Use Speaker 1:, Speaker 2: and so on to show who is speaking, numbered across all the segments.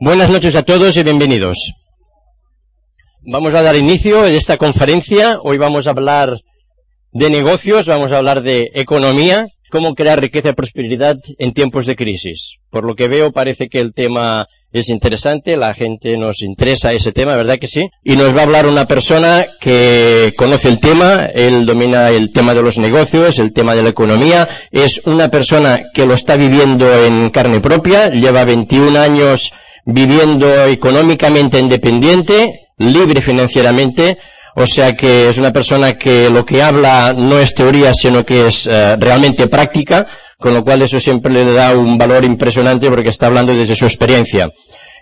Speaker 1: Buenas noches a todos y bienvenidos. Vamos a dar inicio a esta conferencia. Hoy vamos a hablar de negocios, vamos a hablar de economía, cómo crear riqueza y prosperidad en tiempos de crisis. Por lo que veo parece que el tema es interesante, la gente nos interesa ese tema, ¿verdad que sí? Y nos va a hablar una persona que conoce el tema, él domina el tema de los negocios, el tema de la economía, es una persona que lo está viviendo en carne propia, lleva 21 años viviendo económicamente independiente, libre financieramente, o sea que es una persona que lo que habla no es teoría, sino que es eh, realmente práctica, con lo cual eso siempre le da un valor impresionante porque está hablando desde su experiencia.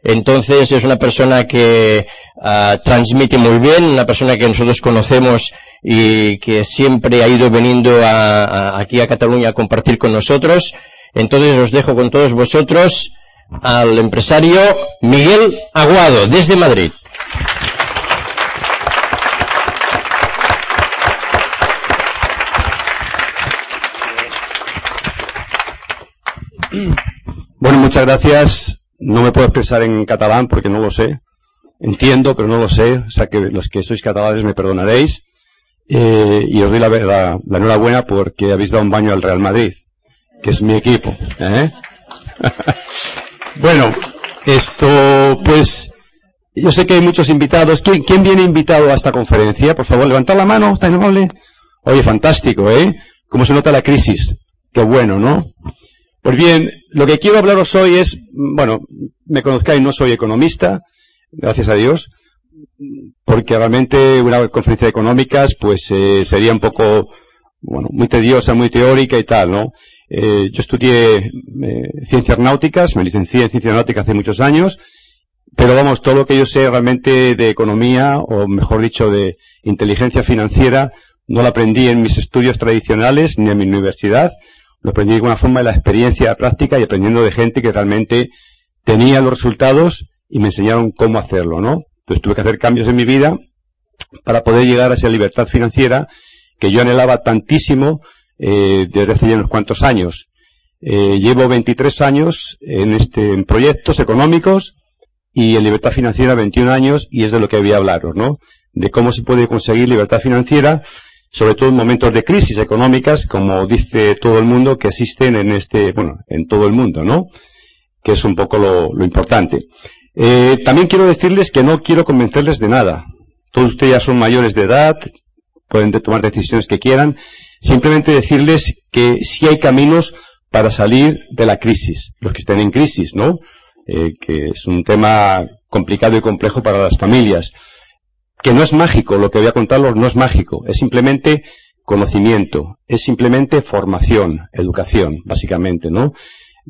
Speaker 1: Entonces es una persona que uh, transmite muy bien, una persona que nosotros conocemos y que siempre ha ido veniendo a, aquí a Cataluña a compartir con nosotros. Entonces os dejo con todos vosotros al empresario Miguel Aguado, desde Madrid.
Speaker 2: Bueno, muchas gracias. No me puedo expresar en catalán porque no lo sé. Entiendo, pero no lo sé. O sea que los que sois catalanes me perdonaréis. Eh, y os doy la, la, la, enhorabuena porque habéis dado un baño al Real Madrid, que es mi equipo. ¿eh? Bueno, esto, pues, yo sé que hay muchos invitados. ¿Quién, ¿Quién, viene invitado a esta conferencia? Por favor, levantad la mano, está amable. Oye, fantástico, ¿eh? ¿Cómo se nota la crisis? Qué bueno, ¿no? Pues bien, lo que quiero hablaros hoy es, bueno, me conozcáis, no soy economista, gracias a Dios, porque realmente una conferencia de económicas, pues, eh, sería un poco, bueno, muy tediosa, muy teórica y tal, ¿no? Eh, yo estudié eh, ciencias náuticas, me licencié en ciencias náuticas hace muchos años, pero vamos, todo lo que yo sé realmente de economía, o mejor dicho, de inteligencia financiera, no lo aprendí en mis estudios tradicionales ni en mi universidad, lo aprendí de alguna forma de la experiencia práctica y aprendiendo de gente que realmente tenía los resultados y me enseñaron cómo hacerlo, ¿no? Entonces tuve que hacer cambios en mi vida para poder llegar a esa libertad financiera que yo anhelaba tantísimo eh, desde hace ya unos cuantos años. Eh, llevo 23 años en este en proyectos económicos y en libertad financiera 21 años y es de lo que voy a hablaros, ¿no? De cómo se puede conseguir libertad financiera, sobre todo en momentos de crisis económicas, como dice todo el mundo que existen en este, bueno, en todo el mundo, ¿no? Que es un poco lo, lo importante. Eh, también quiero decirles que no quiero convencerles de nada. Todos ustedes ya son mayores de edad, pueden tomar decisiones que quieran. Simplemente decirles que sí hay caminos para salir de la crisis, los que estén en crisis, ¿no? Eh, que es un tema complicado y complejo para las familias. Que no es mágico, lo que voy a contarles no es mágico, es simplemente conocimiento, es simplemente formación, educación, básicamente, ¿no?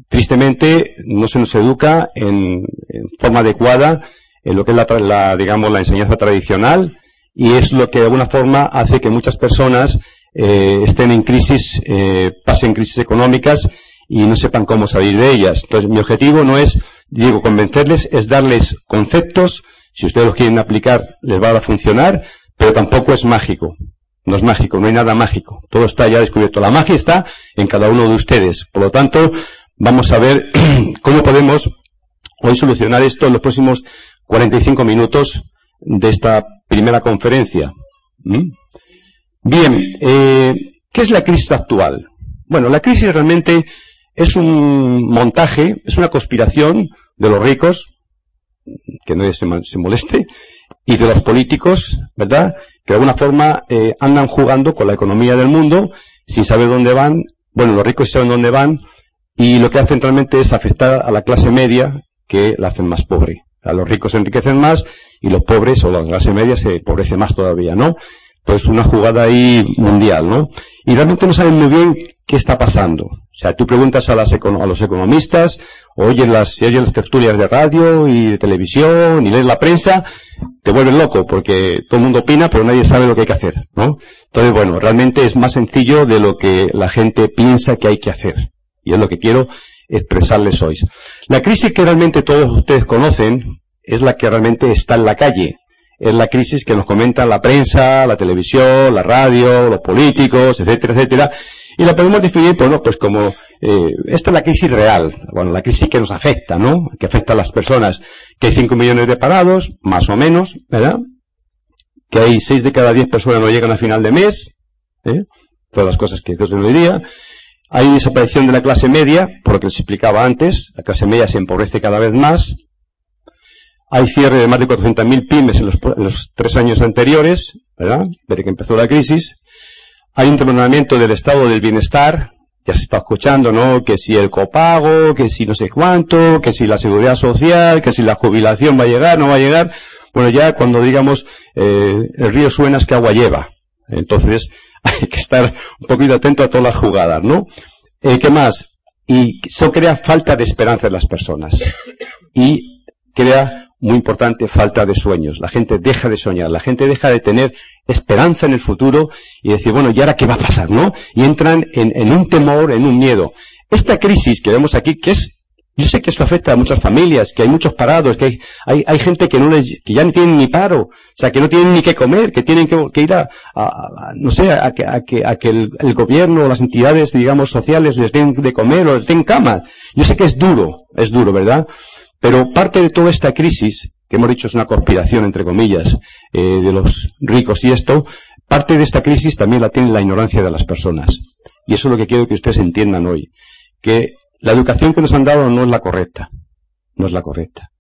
Speaker 2: Tristemente, no se nos educa en, en forma adecuada en lo que es la, la, digamos, la enseñanza tradicional, y es lo que de alguna forma hace que muchas personas eh, estén en crisis, eh, pasen crisis económicas y no sepan cómo salir de ellas. Entonces, mi objetivo no es, digo, convencerles, es darles conceptos, si ustedes los quieren aplicar, les va a funcionar, pero tampoco es mágico. No es mágico, no hay nada mágico. Todo está ya descubierto. La magia está en cada uno de ustedes. Por lo tanto, vamos a ver cómo podemos hoy solucionar esto en los próximos 45 minutos de esta primera conferencia. ¿Mm? Bien, eh, ¿qué es la crisis actual? Bueno, la crisis realmente es un montaje, es una conspiración de los ricos, que nadie se, moleste, y de los políticos, ¿verdad? Que de alguna forma eh, andan jugando con la economía del mundo sin saber dónde van. Bueno, los ricos saben dónde van y lo que hacen realmente es afectar a la clase media que la hacen más pobre. A los ricos se enriquecen más y los pobres o la clase media se empobrece más todavía, ¿no? Entonces una jugada ahí mundial, ¿no? Y realmente no saben muy bien qué está pasando. O sea, tú preguntas a, las, a los economistas, oyes las, oyes las tertulias de radio y de televisión y lees la prensa, te vuelves loco porque todo el mundo opina pero nadie sabe lo que hay que hacer, ¿no? Entonces, bueno, realmente es más sencillo de lo que la gente piensa que hay que hacer. Y es lo que quiero expresarles hoy. La crisis que realmente todos ustedes conocen es la que realmente está en la calle. Es la crisis que nos comentan la prensa, la televisión, la radio, los políticos, etcétera, etcétera. Y la podemos definir, bueno, pues como, eh, esta es la crisis real, bueno, la crisis que nos afecta, ¿no? Que afecta a las personas. Que hay 5 millones de parados, más o menos, ¿verdad? Que hay 6 de cada 10 personas no llegan a final de mes, ¿eh? Todas las cosas que Dios no diría. Hay desaparición de la clase media, por lo que les explicaba antes, la clase media se empobrece cada vez más. Hay cierre de más de 400.000 pymes en los, en los, tres años anteriores, ¿verdad? Desde que empezó la crisis. Hay un terminamiento del estado del bienestar, ya se está escuchando, ¿no? Que si el copago, que si no sé cuánto, que si la seguridad social, que si la jubilación va a llegar, no va a llegar. Bueno, ya cuando digamos, eh, el río suena es que agua lleva. Entonces, hay que estar un poquito atento a todas las jugadas, ¿no? Eh, ¿Qué más? Y eso crea falta de esperanza en las personas. Y crea muy importante, falta de sueños. La gente deja de soñar, la gente deja de tener esperanza en el futuro y decir, bueno, ¿y ahora qué va a pasar, no? Y entran en, en un temor, en un miedo. Esta crisis que vemos aquí, que es, yo sé que esto afecta a muchas familias, que hay muchos parados, que hay, hay, hay gente que no les, que ya no tienen ni paro, o sea, que no tienen ni qué comer, que tienen que, que ir a, a, a, no sé, a que, a que, a que el, el gobierno o las entidades, digamos, sociales les den de comer o les den cama. Yo sé que es duro, es duro, ¿verdad? Pero parte de toda esta crisis, que hemos dicho es una conspiración, entre comillas, eh, de los ricos y esto, parte de esta crisis también la tiene la ignorancia de las personas. Y eso es lo que quiero que ustedes entiendan hoy. Que la educación que nos han dado no es la correcta. No es la correcta.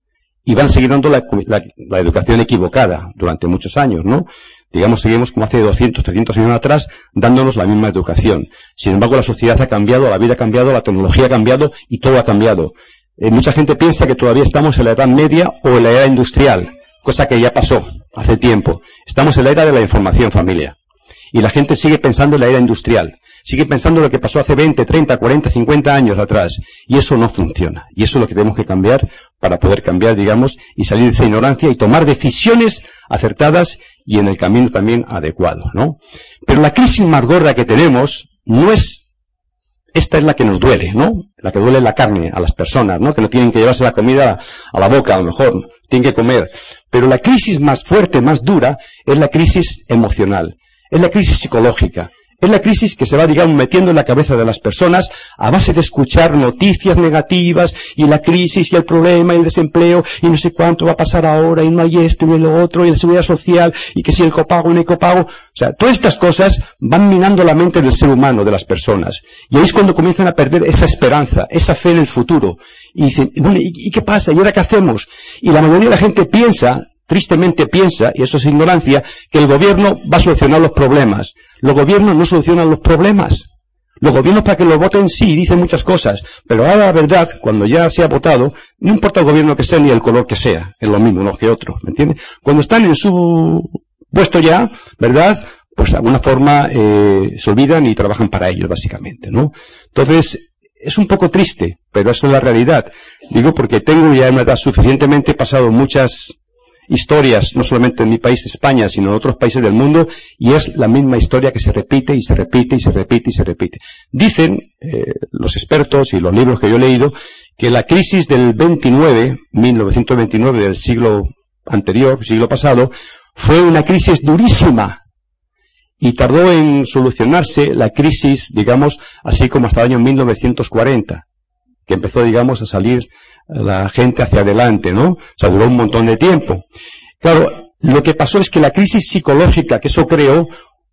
Speaker 2: Y van seguir dando la, la, la educación equivocada durante muchos años, ¿no? Digamos, seguimos como hace 200, 300 años atrás, dándonos la misma educación. Sin embargo, la sociedad ha cambiado, la vida ha cambiado, la tecnología ha cambiado y todo ha cambiado. Eh, mucha gente piensa que todavía estamos en la edad media o en la era industrial, cosa que ya pasó hace tiempo. Estamos en la era de la información, familia. Y la gente sigue pensando en la era industrial. Sigue pensando en lo que pasó hace 20, 30, 40, 50 años atrás. Y eso no funciona. Y eso es lo que tenemos que cambiar para poder cambiar, digamos, y salir de esa ignorancia y tomar decisiones acertadas y en el camino también adecuado, ¿no? Pero la crisis más gorda que tenemos no es esta es la que nos duele, ¿no? La que duele la carne a las personas, ¿no? Que no tienen que llevarse la comida a la boca, a lo mejor, tienen que comer. Pero la crisis más fuerte, más dura, es la crisis emocional, es la crisis psicológica, es la crisis que se va, digamos, metiendo en la cabeza de las personas a base de escuchar noticias negativas y la crisis y el problema y el desempleo y no sé cuánto va a pasar ahora y no hay esto y lo otro y la seguridad social y que si el copago no hay copago. O sea, todas estas cosas van minando la mente del ser humano, de las personas. Y ahí es cuando comienzan a perder esa esperanza, esa fe en el futuro. Y dicen, bueno, ¿y, y qué pasa? ¿Y ahora qué hacemos? Y la mayoría de la gente piensa tristemente piensa, y eso es ignorancia, que el gobierno va a solucionar los problemas. Los gobiernos no solucionan los problemas. Los gobiernos para que lo voten sí, dicen muchas cosas, pero ahora la verdad, cuando ya se ha votado, no importa el gobierno que sea ni el color que sea, es lo mismo uno que otro, ¿me entiendes? Cuando están en su puesto ya, ¿verdad? Pues de alguna forma eh, se olvidan y trabajan para ellos, básicamente, ¿no? Entonces, es un poco triste, pero esa es la realidad. Digo porque tengo ya una edad suficientemente pasado muchas historias, no solamente en mi país, España, sino en otros países del mundo, y es la misma historia que se repite y se repite y se repite y se repite. Dicen eh, los expertos y los libros que yo he leído que la crisis del 29, 1929 del siglo anterior, siglo pasado, fue una crisis durísima y tardó en solucionarse la crisis, digamos, así como hasta el año 1940 que empezó, digamos, a salir la gente hacia adelante, ¿no? O sea, duró un montón de tiempo. Claro, lo que pasó es que la crisis psicológica que eso creó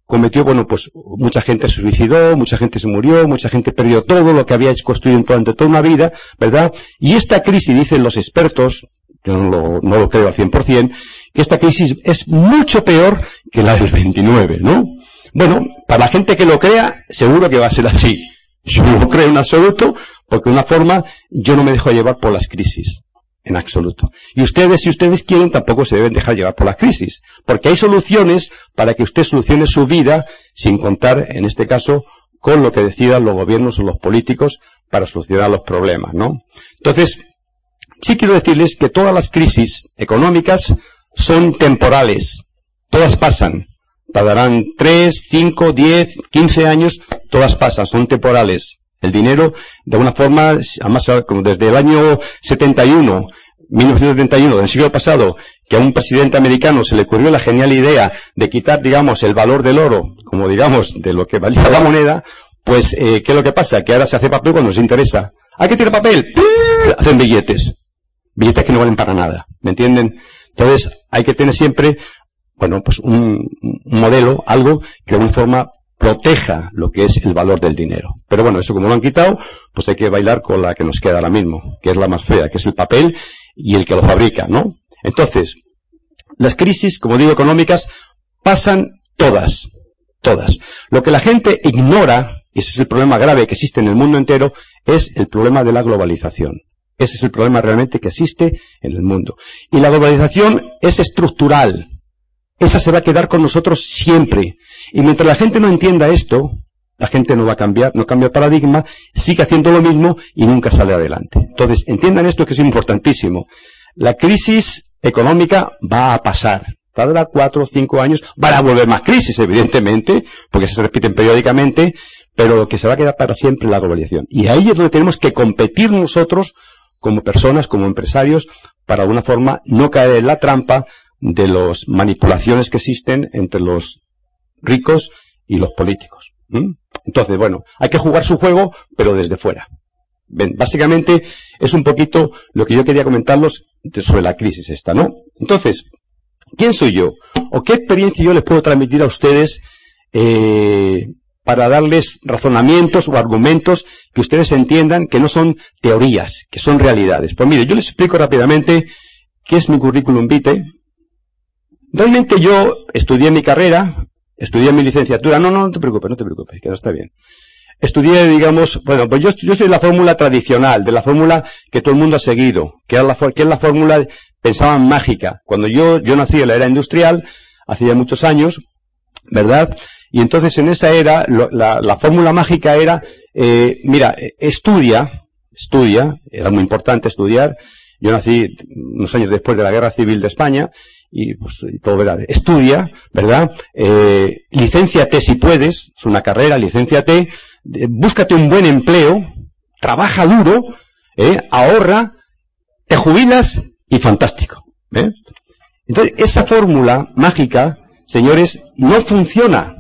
Speaker 2: cometió, bueno, pues mucha gente se suicidó, mucha gente se murió, mucha gente perdió todo lo que había construido durante toda una vida, ¿verdad? Y esta crisis, dicen los expertos, yo no lo, creo al 100%, que esta crisis es mucho peor que la del 29, ¿no? Bueno, para la gente que lo crea, seguro que va a ser así. Yo no lo creo en absoluto, porque de una forma yo no me dejo llevar por las crisis. En absoluto. Y ustedes, si ustedes quieren, tampoco se deben dejar llevar por las crisis. Porque hay soluciones para que usted solucione su vida sin contar, en este caso, con lo que decidan los gobiernos o los políticos para solucionar los problemas, ¿no? Entonces, sí quiero decirles que todas las crisis económicas son temporales. Todas pasan. Tardarán 3, 5, 10, 15 años. Todas pasan. Son temporales. El dinero, de alguna forma, además, como desde el año 71, 1971 del siglo pasado, que a un presidente americano se le ocurrió la genial idea de quitar, digamos, el valor del oro, como digamos, de lo que valía la moneda, Pues, eh, ¿qué es lo que pasa? Que ahora se hace papel cuando nos interesa. ¿Hay que tirar papel? Hacen billetes. Billetes que no valen para nada. ¿Me entienden? Entonces, hay que tener siempre, bueno, pues un, un modelo, algo que de alguna forma proteja lo que es el valor del dinero. Pero bueno, eso como lo han quitado, pues hay que bailar con la que nos queda ahora mismo, que es la más fea, que es el papel y el que lo fabrica, ¿no? Entonces, las crisis, como digo, económicas, pasan todas, todas. Lo que la gente ignora, y ese es el problema grave que existe en el mundo entero, es el problema de la globalización. Ese es el problema realmente que existe en el mundo. Y la globalización es estructural, esa se va a quedar con nosotros siempre. Y mientras la gente no entienda esto, la gente no va a cambiar, no cambia el paradigma, sigue haciendo lo mismo y nunca sale adelante. Entonces, entiendan esto que es importantísimo. La crisis económica va a pasar. Tardará cuatro o cinco años. Van a volver más crisis, evidentemente, porque se repiten periódicamente, pero lo que se va a quedar para siempre es la globalización. Y ahí es donde tenemos que competir nosotros, como personas, como empresarios, para de alguna forma no caer en la trampa de las manipulaciones que existen entre los ricos y los políticos. Entonces, bueno, hay que jugar su juego, pero desde fuera. básicamente es un poquito lo que yo quería comentarlos sobre la crisis esta, ¿no? Entonces, ¿quién soy yo? ¿O qué experiencia yo les puedo transmitir a ustedes eh, para darles razonamientos o argumentos que ustedes entiendan que no son teorías, que son realidades? Pues mire, yo les explico rápidamente qué es mi currículum vitae, Realmente yo estudié mi carrera, estudié mi licenciatura, no, no, no te preocupes, no te preocupes, que no está bien. Estudié, digamos, bueno, pues yo, yo soy la fórmula tradicional, de la fórmula que todo el mundo ha seguido, que, es la fórmula, pensaban mágica. Cuando yo, yo nací en la era industrial, hacía muchos años, ¿verdad? Y entonces en esa era, la, la fórmula mágica era, eh, mira, estudia, estudia, era muy importante estudiar. Yo nací unos años después de la Guerra Civil de España y pues todo verá, estudia, ¿verdad? Eh, si puedes, es una carrera, licénciate, búscate un buen empleo, trabaja duro, ¿eh? ahorra, te jubilas y fantástico. ¿eh? Entonces, esa fórmula mágica, señores, no funciona.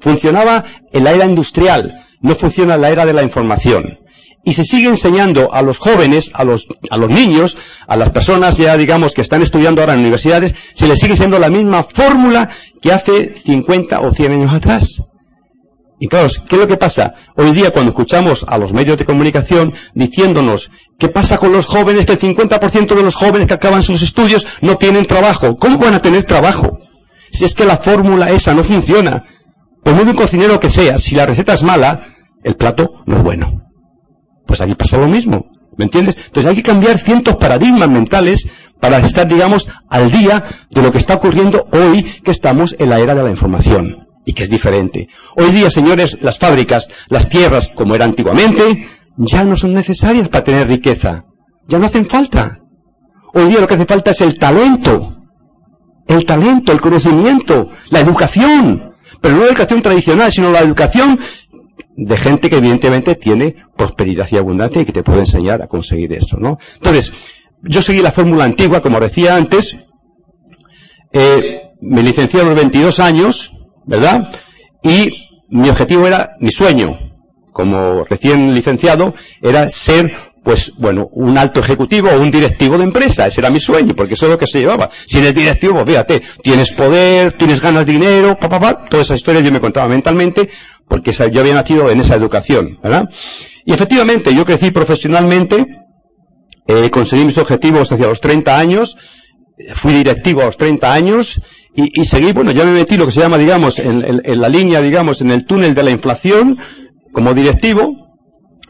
Speaker 2: Funcionaba en la era industrial, no funciona en la era de la información y se sigue enseñando a los jóvenes, a los, a los niños, a las personas ya digamos que están estudiando ahora en universidades, se les sigue siendo la misma fórmula que hace 50 o 100 años atrás. Y claro, ¿qué es lo que pasa? Hoy día cuando escuchamos a los medios de comunicación diciéndonos qué pasa con los jóvenes, que el 50% de los jóvenes que acaban sus estudios no tienen trabajo. ¿Cómo van a tener trabajo? Si es que la fórmula esa no funciona. Por muy buen cocinero que sea, si la receta es mala, el plato no es bueno. Pues aquí pasa lo mismo. ¿Me entiendes? Entonces hay que cambiar cientos paradigmas mentales para estar, digamos, al día de lo que está ocurriendo hoy que estamos en la era de la información y que es diferente. Hoy día, señores, las fábricas, las tierras, como era antiguamente, ya no son necesarias para tener riqueza. Ya no hacen falta. Hoy día lo que hace falta es el talento. El talento, el conocimiento, la educación. Pero no la educación tradicional, sino la educación de gente que evidentemente tiene prosperidad y abundancia y que te puede enseñar a conseguir eso, ¿no? Entonces, yo seguí la fórmula antigua, como decía antes, eh, me licencié a los 22 años, ¿verdad? Y mi objetivo era, mi sueño, como recién licenciado, era ser pues bueno, un alto ejecutivo o un directivo de empresa. Ese era mi sueño, porque eso es lo que se llevaba. Si eres directivo, pues fíjate, tienes poder, tienes ganas de dinero, pa, pa, pa, toda esa historia yo me contaba mentalmente, porque yo había nacido en esa educación, ¿verdad? Y efectivamente, yo crecí profesionalmente, eh, conseguí mis objetivos hacia los 30 años, fui directivo a los 30 años, y, seguí, bueno, ya me metí lo que se llama, digamos, en la línea, digamos, en el túnel de la inflación, como directivo,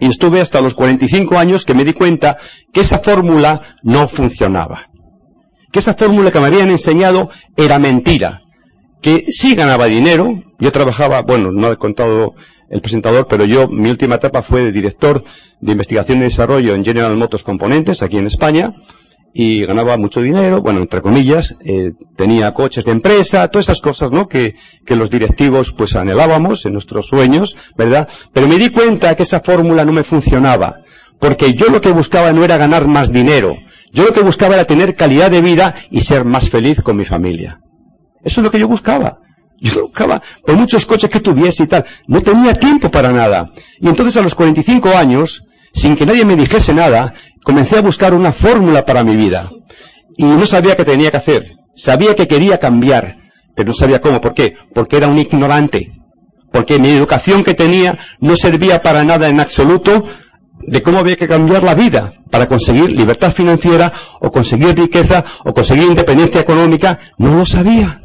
Speaker 2: y estuve hasta los 45 años que me di cuenta que esa fórmula no funcionaba. Que esa fórmula que me habían enseñado era mentira. Que sí ganaba dinero. Yo trabajaba, bueno, no he contado el presentador, pero yo, mi última etapa fue de director de investigación y desarrollo en General Motors Componentes, aquí en España y ganaba mucho dinero, bueno, entre comillas, eh, tenía coches de empresa, todas esas cosas, ¿no? Que, que los directivos pues anhelábamos en nuestros sueños, ¿verdad? Pero me di cuenta que esa fórmula no me funcionaba, porque yo lo que buscaba no era ganar más dinero, yo lo que buscaba era tener calidad de vida y ser más feliz con mi familia. Eso es lo que yo buscaba. Yo buscaba por muchos coches que tuviese y tal. No tenía tiempo para nada. Y entonces a los 45 años, sin que nadie me dijese nada, comencé a buscar una fórmula para mi vida. Y no sabía qué tenía que hacer. Sabía que quería cambiar, pero no sabía cómo. ¿Por qué? Porque era un ignorante. Porque mi educación que tenía no servía para nada en absoluto de cómo había que cambiar la vida para conseguir libertad financiera o conseguir riqueza o conseguir independencia económica. No lo sabía.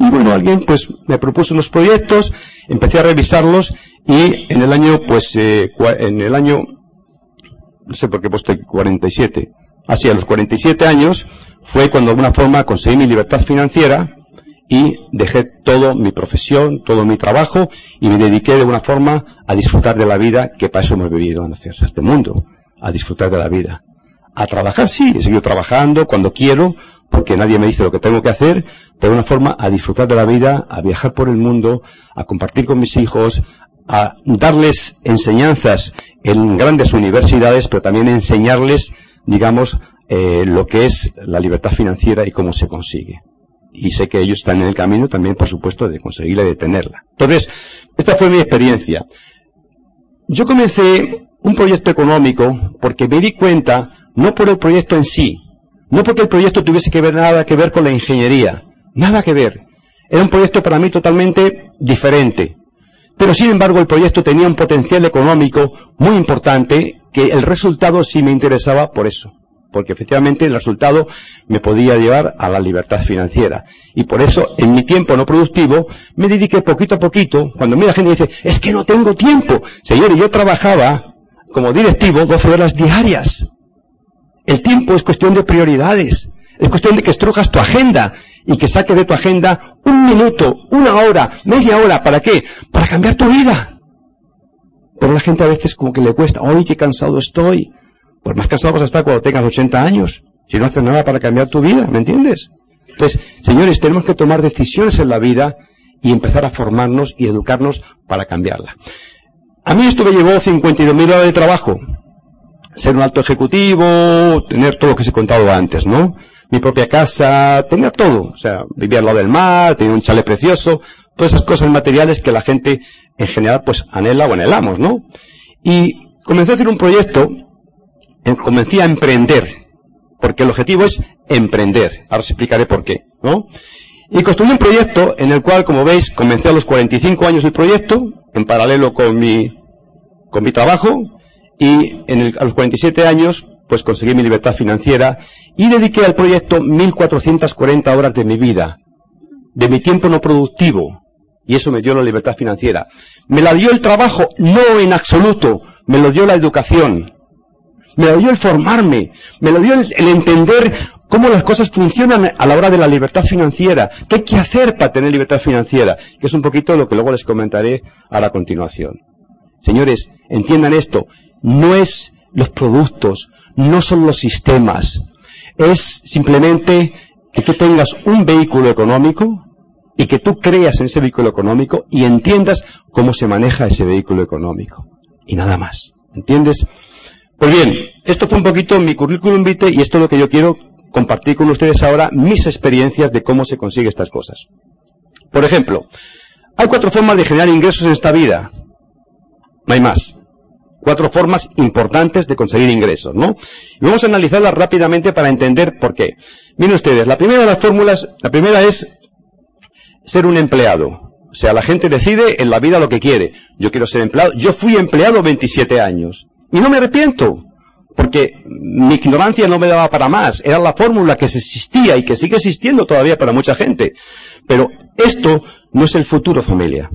Speaker 2: Y bueno, alguien pues me propuso unos proyectos, empecé a revisarlos y en el año, pues, eh, en el año, no sé por qué he puesto aquí 47, así a los 47 años fue cuando de alguna forma conseguí mi libertad financiera y dejé todo mi profesión, todo mi trabajo y me dediqué de alguna forma a disfrutar de la vida que para eso hemos vivido en este mundo, a disfrutar de la vida. A trabajar sí, he seguido trabajando cuando quiero, porque nadie me dice lo que tengo que hacer, pero de una forma a disfrutar de la vida, a viajar por el mundo, a compartir con mis hijos, a darles enseñanzas en grandes universidades, pero también enseñarles, digamos, eh, lo que es la libertad financiera y cómo se consigue. Y sé que ellos están en el camino también, por supuesto, de conseguirla y de tenerla. Entonces, esta fue mi experiencia. Yo comencé un proyecto económico porque me di cuenta, no por el proyecto en sí, no porque el proyecto tuviese que ver nada que ver con la ingeniería, nada que ver. Era un proyecto para mí totalmente diferente. Pero sin embargo el proyecto tenía un potencial económico muy importante que el resultado sí me interesaba por eso. Porque efectivamente el resultado me podía llevar a la libertad financiera. Y por eso, en mi tiempo no productivo, me dediqué poquito a poquito. Cuando mira gente dice, es que no tengo tiempo. Señor, yo trabajaba como directivo 12 horas diarias. El tiempo es cuestión de prioridades. Es cuestión de que estrujas tu agenda y que saques de tu agenda un minuto, una hora, media hora. ¿Para qué? Para cambiar tu vida. Pero la gente a veces como que le cuesta, ¡ay, qué cansado estoy! Pues más cansado vas a estar cuando tengas 80 años, si no haces nada para cambiar tu vida, ¿me entiendes? Entonces, señores, tenemos que tomar decisiones en la vida y empezar a formarnos y educarnos para cambiarla. A mí esto me llevó 52.000 horas de trabajo. Ser un alto ejecutivo, tener todo lo que se he contado antes, ¿no? Mi propia casa, tener todo. O sea, vivir al lado del mar, tener un chale precioso, todas esas cosas materiales que la gente en general pues anhela o anhelamos, ¿no? Y comencé a hacer un proyecto, comencé a emprender, porque el objetivo es emprender. Ahora os explicaré por qué, ¿no? Y construí un proyecto en el cual, como veis, comencé a los 45 años el proyecto, en paralelo con mi con mi trabajo y en a los 47 años pues conseguí mi libertad financiera y dediqué al proyecto 1440 horas de mi vida, de mi tiempo no productivo. Y eso me dio la libertad financiera. Me la dio el trabajo, no en absoluto, me lo dio la educación. Me lo dio el formarme, me lo dio el, el entender cómo las cosas funcionan a la hora de la libertad financiera, qué hay que hacer para tener libertad financiera, que es un poquito lo que luego les comentaré a la continuación. Señores, entiendan esto, no es los productos, no son los sistemas, es simplemente que tú tengas un vehículo económico y que tú creas en ese vehículo económico y entiendas cómo se maneja ese vehículo económico. Y nada más. ¿Entiendes? Pues bien, esto fue un poquito mi currículum vitae y esto es lo que yo quiero compartir con ustedes ahora mis experiencias de cómo se consigue estas cosas. Por ejemplo, hay cuatro formas de generar ingresos en esta vida. No hay más. Cuatro formas importantes de conseguir ingresos, ¿no? Y vamos a analizarlas rápidamente para entender por qué. Miren ustedes, la primera de las fórmulas, la primera es ser un empleado. O sea, la gente decide en la vida lo que quiere. Yo quiero ser empleado. Yo fui empleado 27 años. Y no me arrepiento. Porque mi ignorancia no me daba para más. Era la fórmula que existía y que sigue existiendo todavía para mucha gente. Pero esto no es el futuro, familia.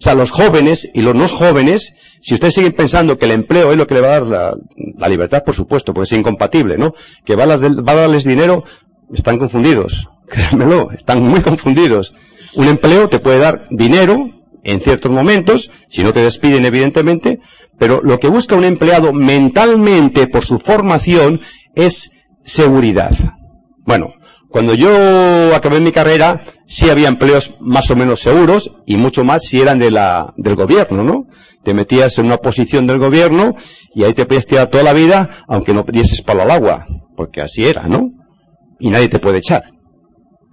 Speaker 2: O sea, los jóvenes y los no jóvenes, si ustedes siguen pensando que el empleo es lo que le va a dar la, libertad, por supuesto, porque es incompatible, ¿no? Que va a, va a darles dinero, están confundidos. Créanmelo, están muy confundidos. Un empleo te puede dar dinero en ciertos momentos, si no te despiden evidentemente, pero lo que busca un empleado mentalmente por su formación es seguridad. Bueno, cuando yo acabé mi carrera, sí había empleos más o menos seguros y mucho más si eran de la, del gobierno, ¿no? Te metías en una posición del gobierno y ahí te podías tirar toda la vida, aunque no dieses palo al agua, porque así era, ¿no? Y nadie te puede echar.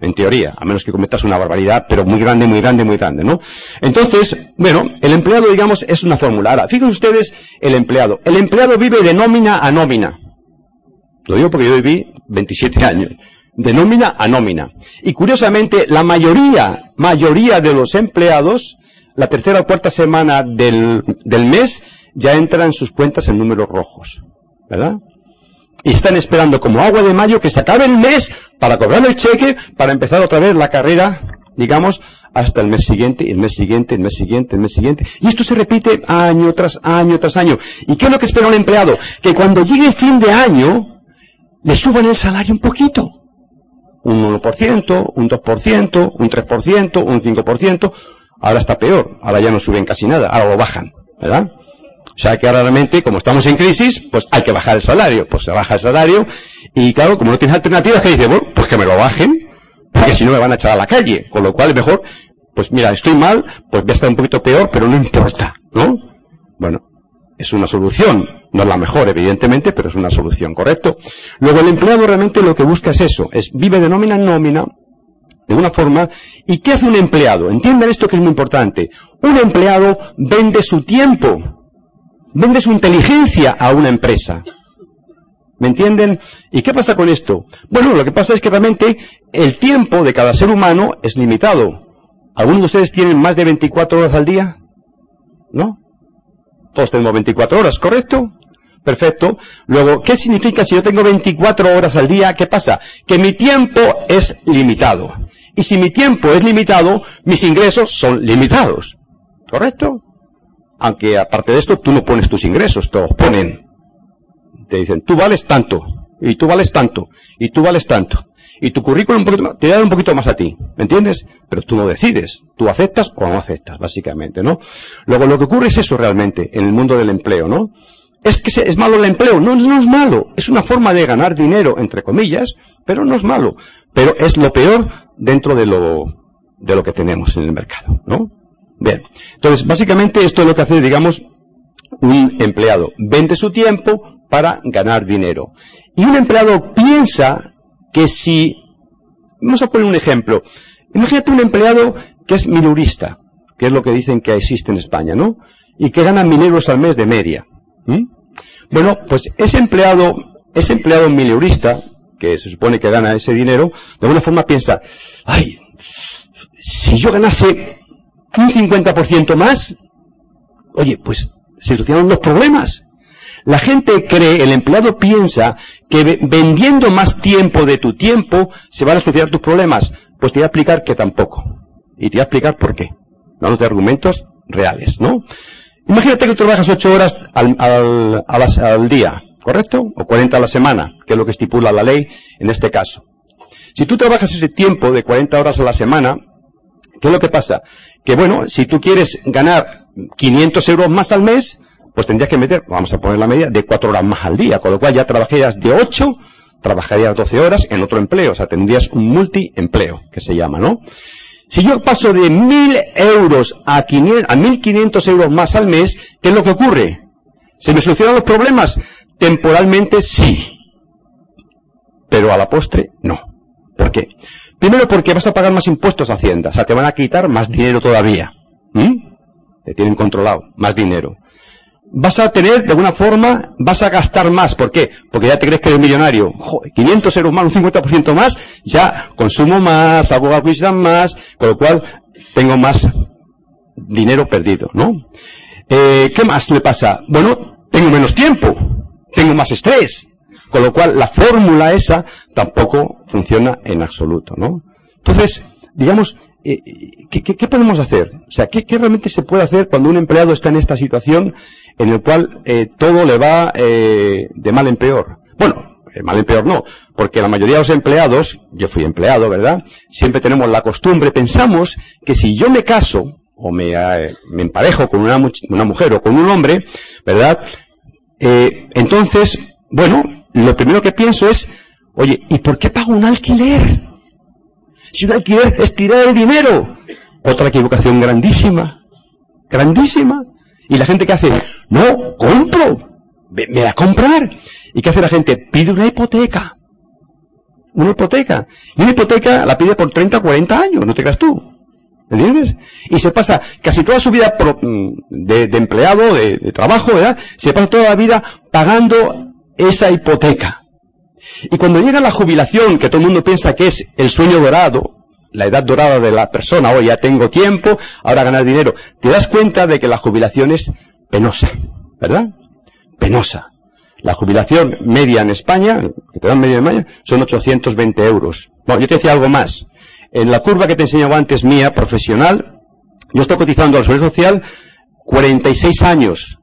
Speaker 2: En teoría, a menos que cometas una barbaridad, pero muy grande, muy grande, muy grande, ¿no? Entonces, bueno, el empleado, digamos, es una fórmula. Ahora, fíjense ustedes el empleado. El empleado vive de nómina a nómina. Lo digo porque yo viví 27 años. De nómina a nómina. Y curiosamente, la mayoría, mayoría de los empleados, la tercera o cuarta semana del, del mes, ya entran sus cuentas en números rojos. ¿Verdad? y están esperando como agua de mayo que se acabe el mes para cobrar el cheque, para empezar otra vez la carrera, digamos, hasta el mes siguiente, el mes siguiente, el mes siguiente, el mes siguiente. Y esto se repite año tras año tras año. ¿Y qué es lo que espera un empleado? Que cuando llegue el fin de año, le suban el salario un poquito. Un 1%, un 2%, un 3%, un 5%. Ahora está peor. Ahora ya no suben casi nada. Ahora lo bajan. ¿Verdad? O sea que ahora realmente, como estamos en crisis, pues hay que bajar el salario. Pues se baja el salario y claro, como no tienes alternativas, que dice, bueno, pues que me lo bajen, porque si no me van a echar a la calle. Con lo cual es mejor, pues mira, estoy mal, pues voy a estar un poquito peor, pero no importa, ¿no? Bueno, es una solución. No es la mejor, evidentemente, pero es una solución, ¿correcto? Luego el empleado realmente lo que busca es eso, es vive de nómina en nómina, de una forma. ¿Y qué hace un empleado? Entiendan esto que es muy importante. Un empleado vende su tiempo vende su inteligencia a una empresa. ¿Me entienden? ¿Y qué pasa con esto? Bueno, lo que pasa es que realmente el tiempo de cada ser humano es limitado. ¿Algunos de ustedes tienen más de 24 horas al día? ¿No? Todos tenemos 24 horas, ¿correcto? Perfecto. Luego, ¿qué significa si yo tengo 24 horas al día? ¿Qué pasa? Que mi tiempo es limitado. Y si mi tiempo es limitado, mis ingresos son limitados. ¿Correcto? Aunque aparte de esto, tú no pones tus ingresos, te ponen. Te dicen, tú vales tanto, y tú vales tanto, y tú vales tanto. Y tu currículum te da un poquito más a ti, ¿me entiendes? Pero tú no decides, tú aceptas o no aceptas, básicamente, ¿no? Luego lo que ocurre es eso realmente en el mundo del empleo, ¿no? Es que es malo el empleo, no, no es malo, es una forma de ganar dinero, entre comillas, pero no es malo. Pero es lo peor dentro de lo, de lo que tenemos en el mercado, ¿no? Bien. Entonces, básicamente esto es lo que hace, digamos, un empleado. Vende su tiempo para ganar dinero. Y un empleado piensa que si, vamos a poner un ejemplo. Imagínate un empleado que es minorista, que es lo que dicen que existe en España, ¿no? Y que gana mil euros al mes de media. Bueno, pues ese empleado, ese empleado minorista, que se supone que gana ese dinero, de alguna forma piensa, ay, si yo ganase un 50% más, oye, pues se solucionan los problemas. La gente cree, el empleado piensa que vendiendo más tiempo de tu tiempo se van a solucionar tus problemas. Pues te voy a explicar que tampoco. Y te voy a explicar por qué. Dándote argumentos reales, ¿no? Imagínate que tú trabajas 8 horas al, al, al día, ¿correcto? O 40 a la semana, que es lo que estipula la ley en este caso. Si tú trabajas ese tiempo de 40 horas a la semana, ¿Qué es lo que pasa? Que bueno, si tú quieres ganar 500 euros más al mes, pues tendrías que meter, vamos a poner la medida, de 4 horas más al día, con lo cual ya trabajarías de 8, trabajarías 12 horas en otro empleo, o sea, tendrías un multiempleo, que se llama, ¿no? Si yo paso de 1000 euros a, 500, a 1500 euros más al mes, ¿qué es lo que ocurre? ¿Se me solucionan los problemas? Temporalmente sí. Pero a la postre, no. ¿Por qué? Primero porque vas a pagar más impuestos a Hacienda, o sea, te van a quitar más dinero todavía. Te tienen controlado, más dinero. Vas a tener, de alguna forma, vas a gastar más. ¿Por qué? Porque ya te crees que eres millonario. Joder, 500 euros más, un 50% más, ya consumo más, hago más, con lo cual tengo más dinero perdido, ¿no? Eh, ¿Qué más le pasa? Bueno, tengo menos tiempo, tengo más estrés, con lo cual, la fórmula esa tampoco funciona en absoluto, ¿no? Entonces, digamos, eh, ¿qué, podemos hacer? O sea, ¿qué, realmente se puede hacer cuando un empleado está en esta situación en el cual eh, todo le va eh, de mal en peor? Bueno, de mal en peor no, porque la mayoría de los empleados, yo fui empleado, ¿verdad? Siempre tenemos la costumbre, pensamos que si yo me caso o me, me emparejo con una, mujer o con un hombre, ¿verdad? entonces, bueno, lo primero que pienso es, oye, ¿y por qué pago un alquiler? Si un alquiler es tirar el dinero. Otra equivocación grandísima, grandísima. Y la gente que hace, no, compro, me, va a comprar. ¿Y qué hace la gente? Pide una hipoteca. una hipoteca. Y una hipoteca la pide por 30 o 40 años, no te creas tú. ¿Entiendes? Y se pasa casi toda su vida mm, de, empleado, de, de, trabajo, ¿verdad? Se pasa toda la vida pagando esa hipoteca. Y cuando llega la jubilación, que todo el mundo piensa que es el sueño dorado, la edad dorada de la persona, hoy ya tengo tiempo, ahora ganar dinero, te das cuenta de que la jubilación es penosa, ¿verdad? Penosa. La jubilación media en España, que te dan media en España, son 820 euros. Bueno, yo te decía algo más. En la curva que te enseñaba antes mía, profesional, yo estoy cotizando al Seguridad Social 46 años.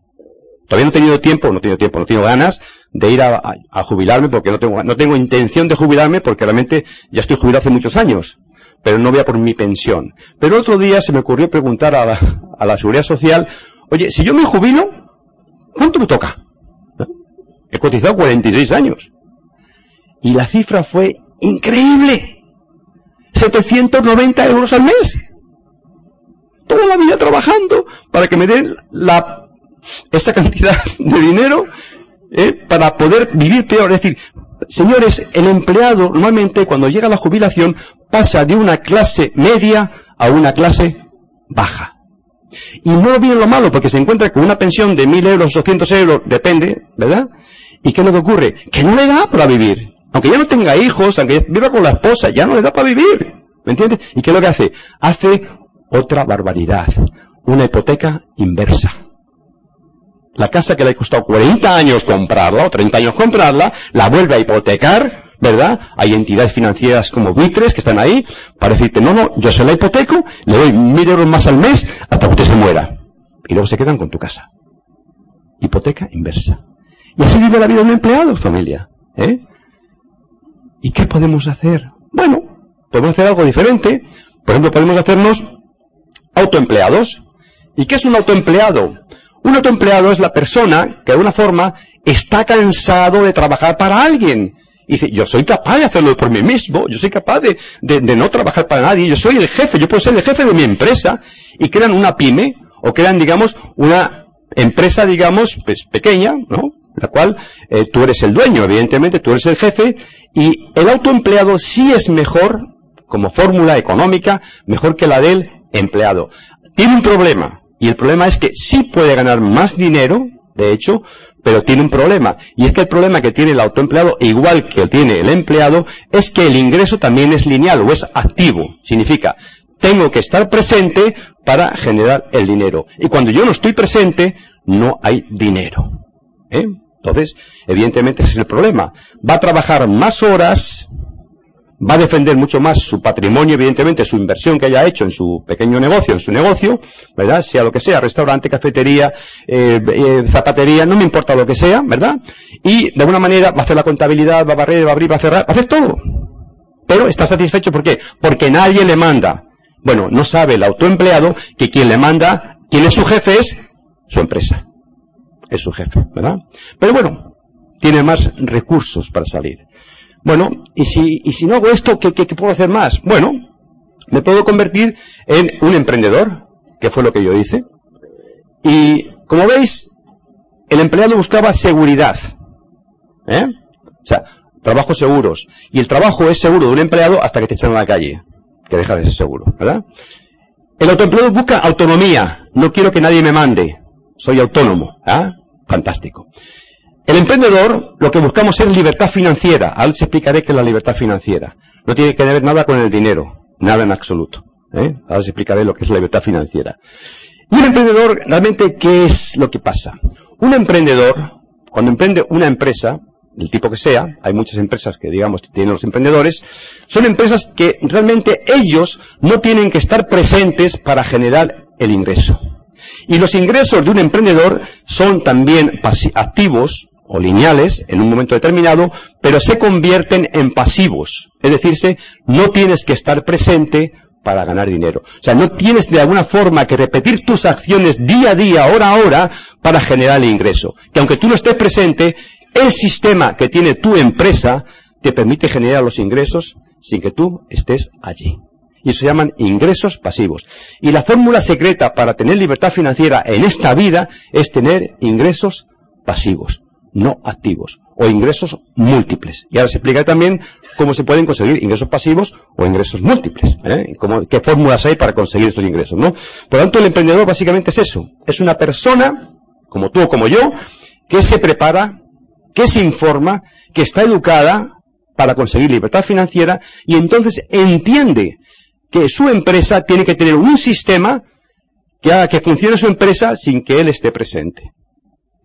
Speaker 2: Todavía no he tenido tiempo, no he tenido tiempo, no tengo ganas de ir a, a, jubilarme porque no tengo, no tengo intención de jubilarme porque realmente ya estoy jubilado hace muchos años. Pero no voy a por mi pensión. Pero otro día se me ocurrió preguntar a la, a la Seguridad Social, oye, si yo me jubilo, ¿cuánto me toca? He cotizado 46 años. Y la cifra fue increíble. 790 euros al mes. Toda la vida trabajando para que me den la, esa cantidad de dinero eh, para poder vivir peor. Es decir, señores, el empleado normalmente cuando llega a la jubilación pasa de una clase media a una clase baja. Y no viene lo malo porque se encuentra con una pensión de mil euros, 800 euros, depende, ¿verdad? ¿Y qué es lo que ocurre? Que no le da para vivir. Aunque ya no tenga hijos, aunque viva con la esposa, ya no le da para vivir. ¿Me entiendes? ¿Y qué es lo que hace? Hace otra barbaridad. Una hipoteca inversa. La casa que le ha costado 40 años comprarla, o 30 años comprarla, la vuelve a hipotecar, ¿verdad? Hay entidades financieras como buitres que están ahí para decirte, no, no, yo se la hipoteco, le doy mil euros más al mes hasta que usted se muera. Y luego se quedan con tu casa. Hipoteca inversa. Y así vive la vida de un empleado, familia. ¿eh? ¿Y qué podemos hacer? Bueno, podemos hacer algo diferente. Por ejemplo, podemos hacernos autoempleados. ¿Y qué es un autoempleado? Un autoempleado es la persona que de alguna forma está cansado de trabajar para alguien. Y dice, yo soy capaz de hacerlo por mí mismo, yo soy capaz de, de, de, no trabajar para nadie, yo soy el jefe, yo puedo ser el jefe de mi empresa. Y crean una pyme, o crean, digamos, una empresa, digamos, pues pequeña, ¿no? la cual eh, tú eres el dueño, evidentemente, tú eres el jefe, y el autoempleado sí es mejor, como fórmula económica, mejor que la del empleado. Tiene un problema, y el problema es que sí puede ganar más dinero, de hecho, pero tiene un problema. Y es que el problema que tiene el autoempleado, igual que tiene el empleado, es que el ingreso también es lineal o es activo. Significa, tengo que estar presente para generar el dinero. Y cuando yo no estoy presente, no hay dinero. ¿Eh? Entonces, evidentemente ese es el problema. Va a trabajar más horas, va a defender mucho más su patrimonio, evidentemente, su inversión que haya hecho en su pequeño negocio, en su negocio, ¿verdad? Sea lo que sea, restaurante, cafetería, eh, eh, zapatería, no me importa lo que sea, ¿verdad? Y de alguna manera va a hacer la contabilidad, va a barrer, va a abrir, va a cerrar, va a hacer todo. Pero está satisfecho, ¿por qué? Porque nadie le manda. Bueno, no sabe el autoempleado que quien le manda, quien es su jefe es su empresa es su jefe, ¿verdad? Pero bueno, tiene más recursos para salir. Bueno, y si, y si no hago esto, ¿qué, ¿qué, puedo hacer más? Bueno, me puedo convertir en un emprendedor, que fue lo que yo hice. Y como veis, el empleado buscaba seguridad. ¿Eh? O sea, trabajos seguros. Y el trabajo es seguro de un empleado hasta que te echan a la calle, que deja de ser seguro, ¿verdad? El autoempleado busca autonomía. No quiero que nadie me mande soy autónomo. ¿ah? Fantástico. El emprendedor, lo que buscamos es libertad financiera. Ahora les explicaré qué es la libertad financiera. No tiene que ver nada con el dinero. Nada en absoluto. ¿eh? Ahora les explicaré lo que es la libertad financiera. Y un emprendedor, realmente, ¿qué es lo que pasa? Un emprendedor, cuando emprende una empresa, del tipo que sea, hay muchas empresas que, digamos, tienen los emprendedores, son empresas que realmente ellos no tienen que estar presentes para generar el ingreso. Y los ingresos de un emprendedor son también activos o lineales en un momento determinado, pero se convierten en pasivos. Es decir, no tienes que estar presente para ganar dinero. O sea, no tienes de alguna forma que repetir tus acciones día a día, hora a hora, para generar el ingreso. Que aunque tú no estés presente, el sistema que tiene tu empresa te permite generar los ingresos sin que tú estés allí y se llaman ingresos pasivos. Y la fórmula secreta para tener libertad financiera en esta vida es tener ingresos pasivos, no activos, o ingresos múltiples. Y ahora se explica también cómo se pueden conseguir ingresos pasivos o ingresos múltiples. ¿eh? ¿Qué fórmulas hay para conseguir estos ingresos? ¿no? Por lo tanto, el emprendedor básicamente es eso. Es una persona, como tú o como yo, que se prepara, que se informa, que está educada para conseguir libertad financiera y entonces entiende que su empresa tiene que tener un sistema que haga que funcione su empresa sin que él esté presente.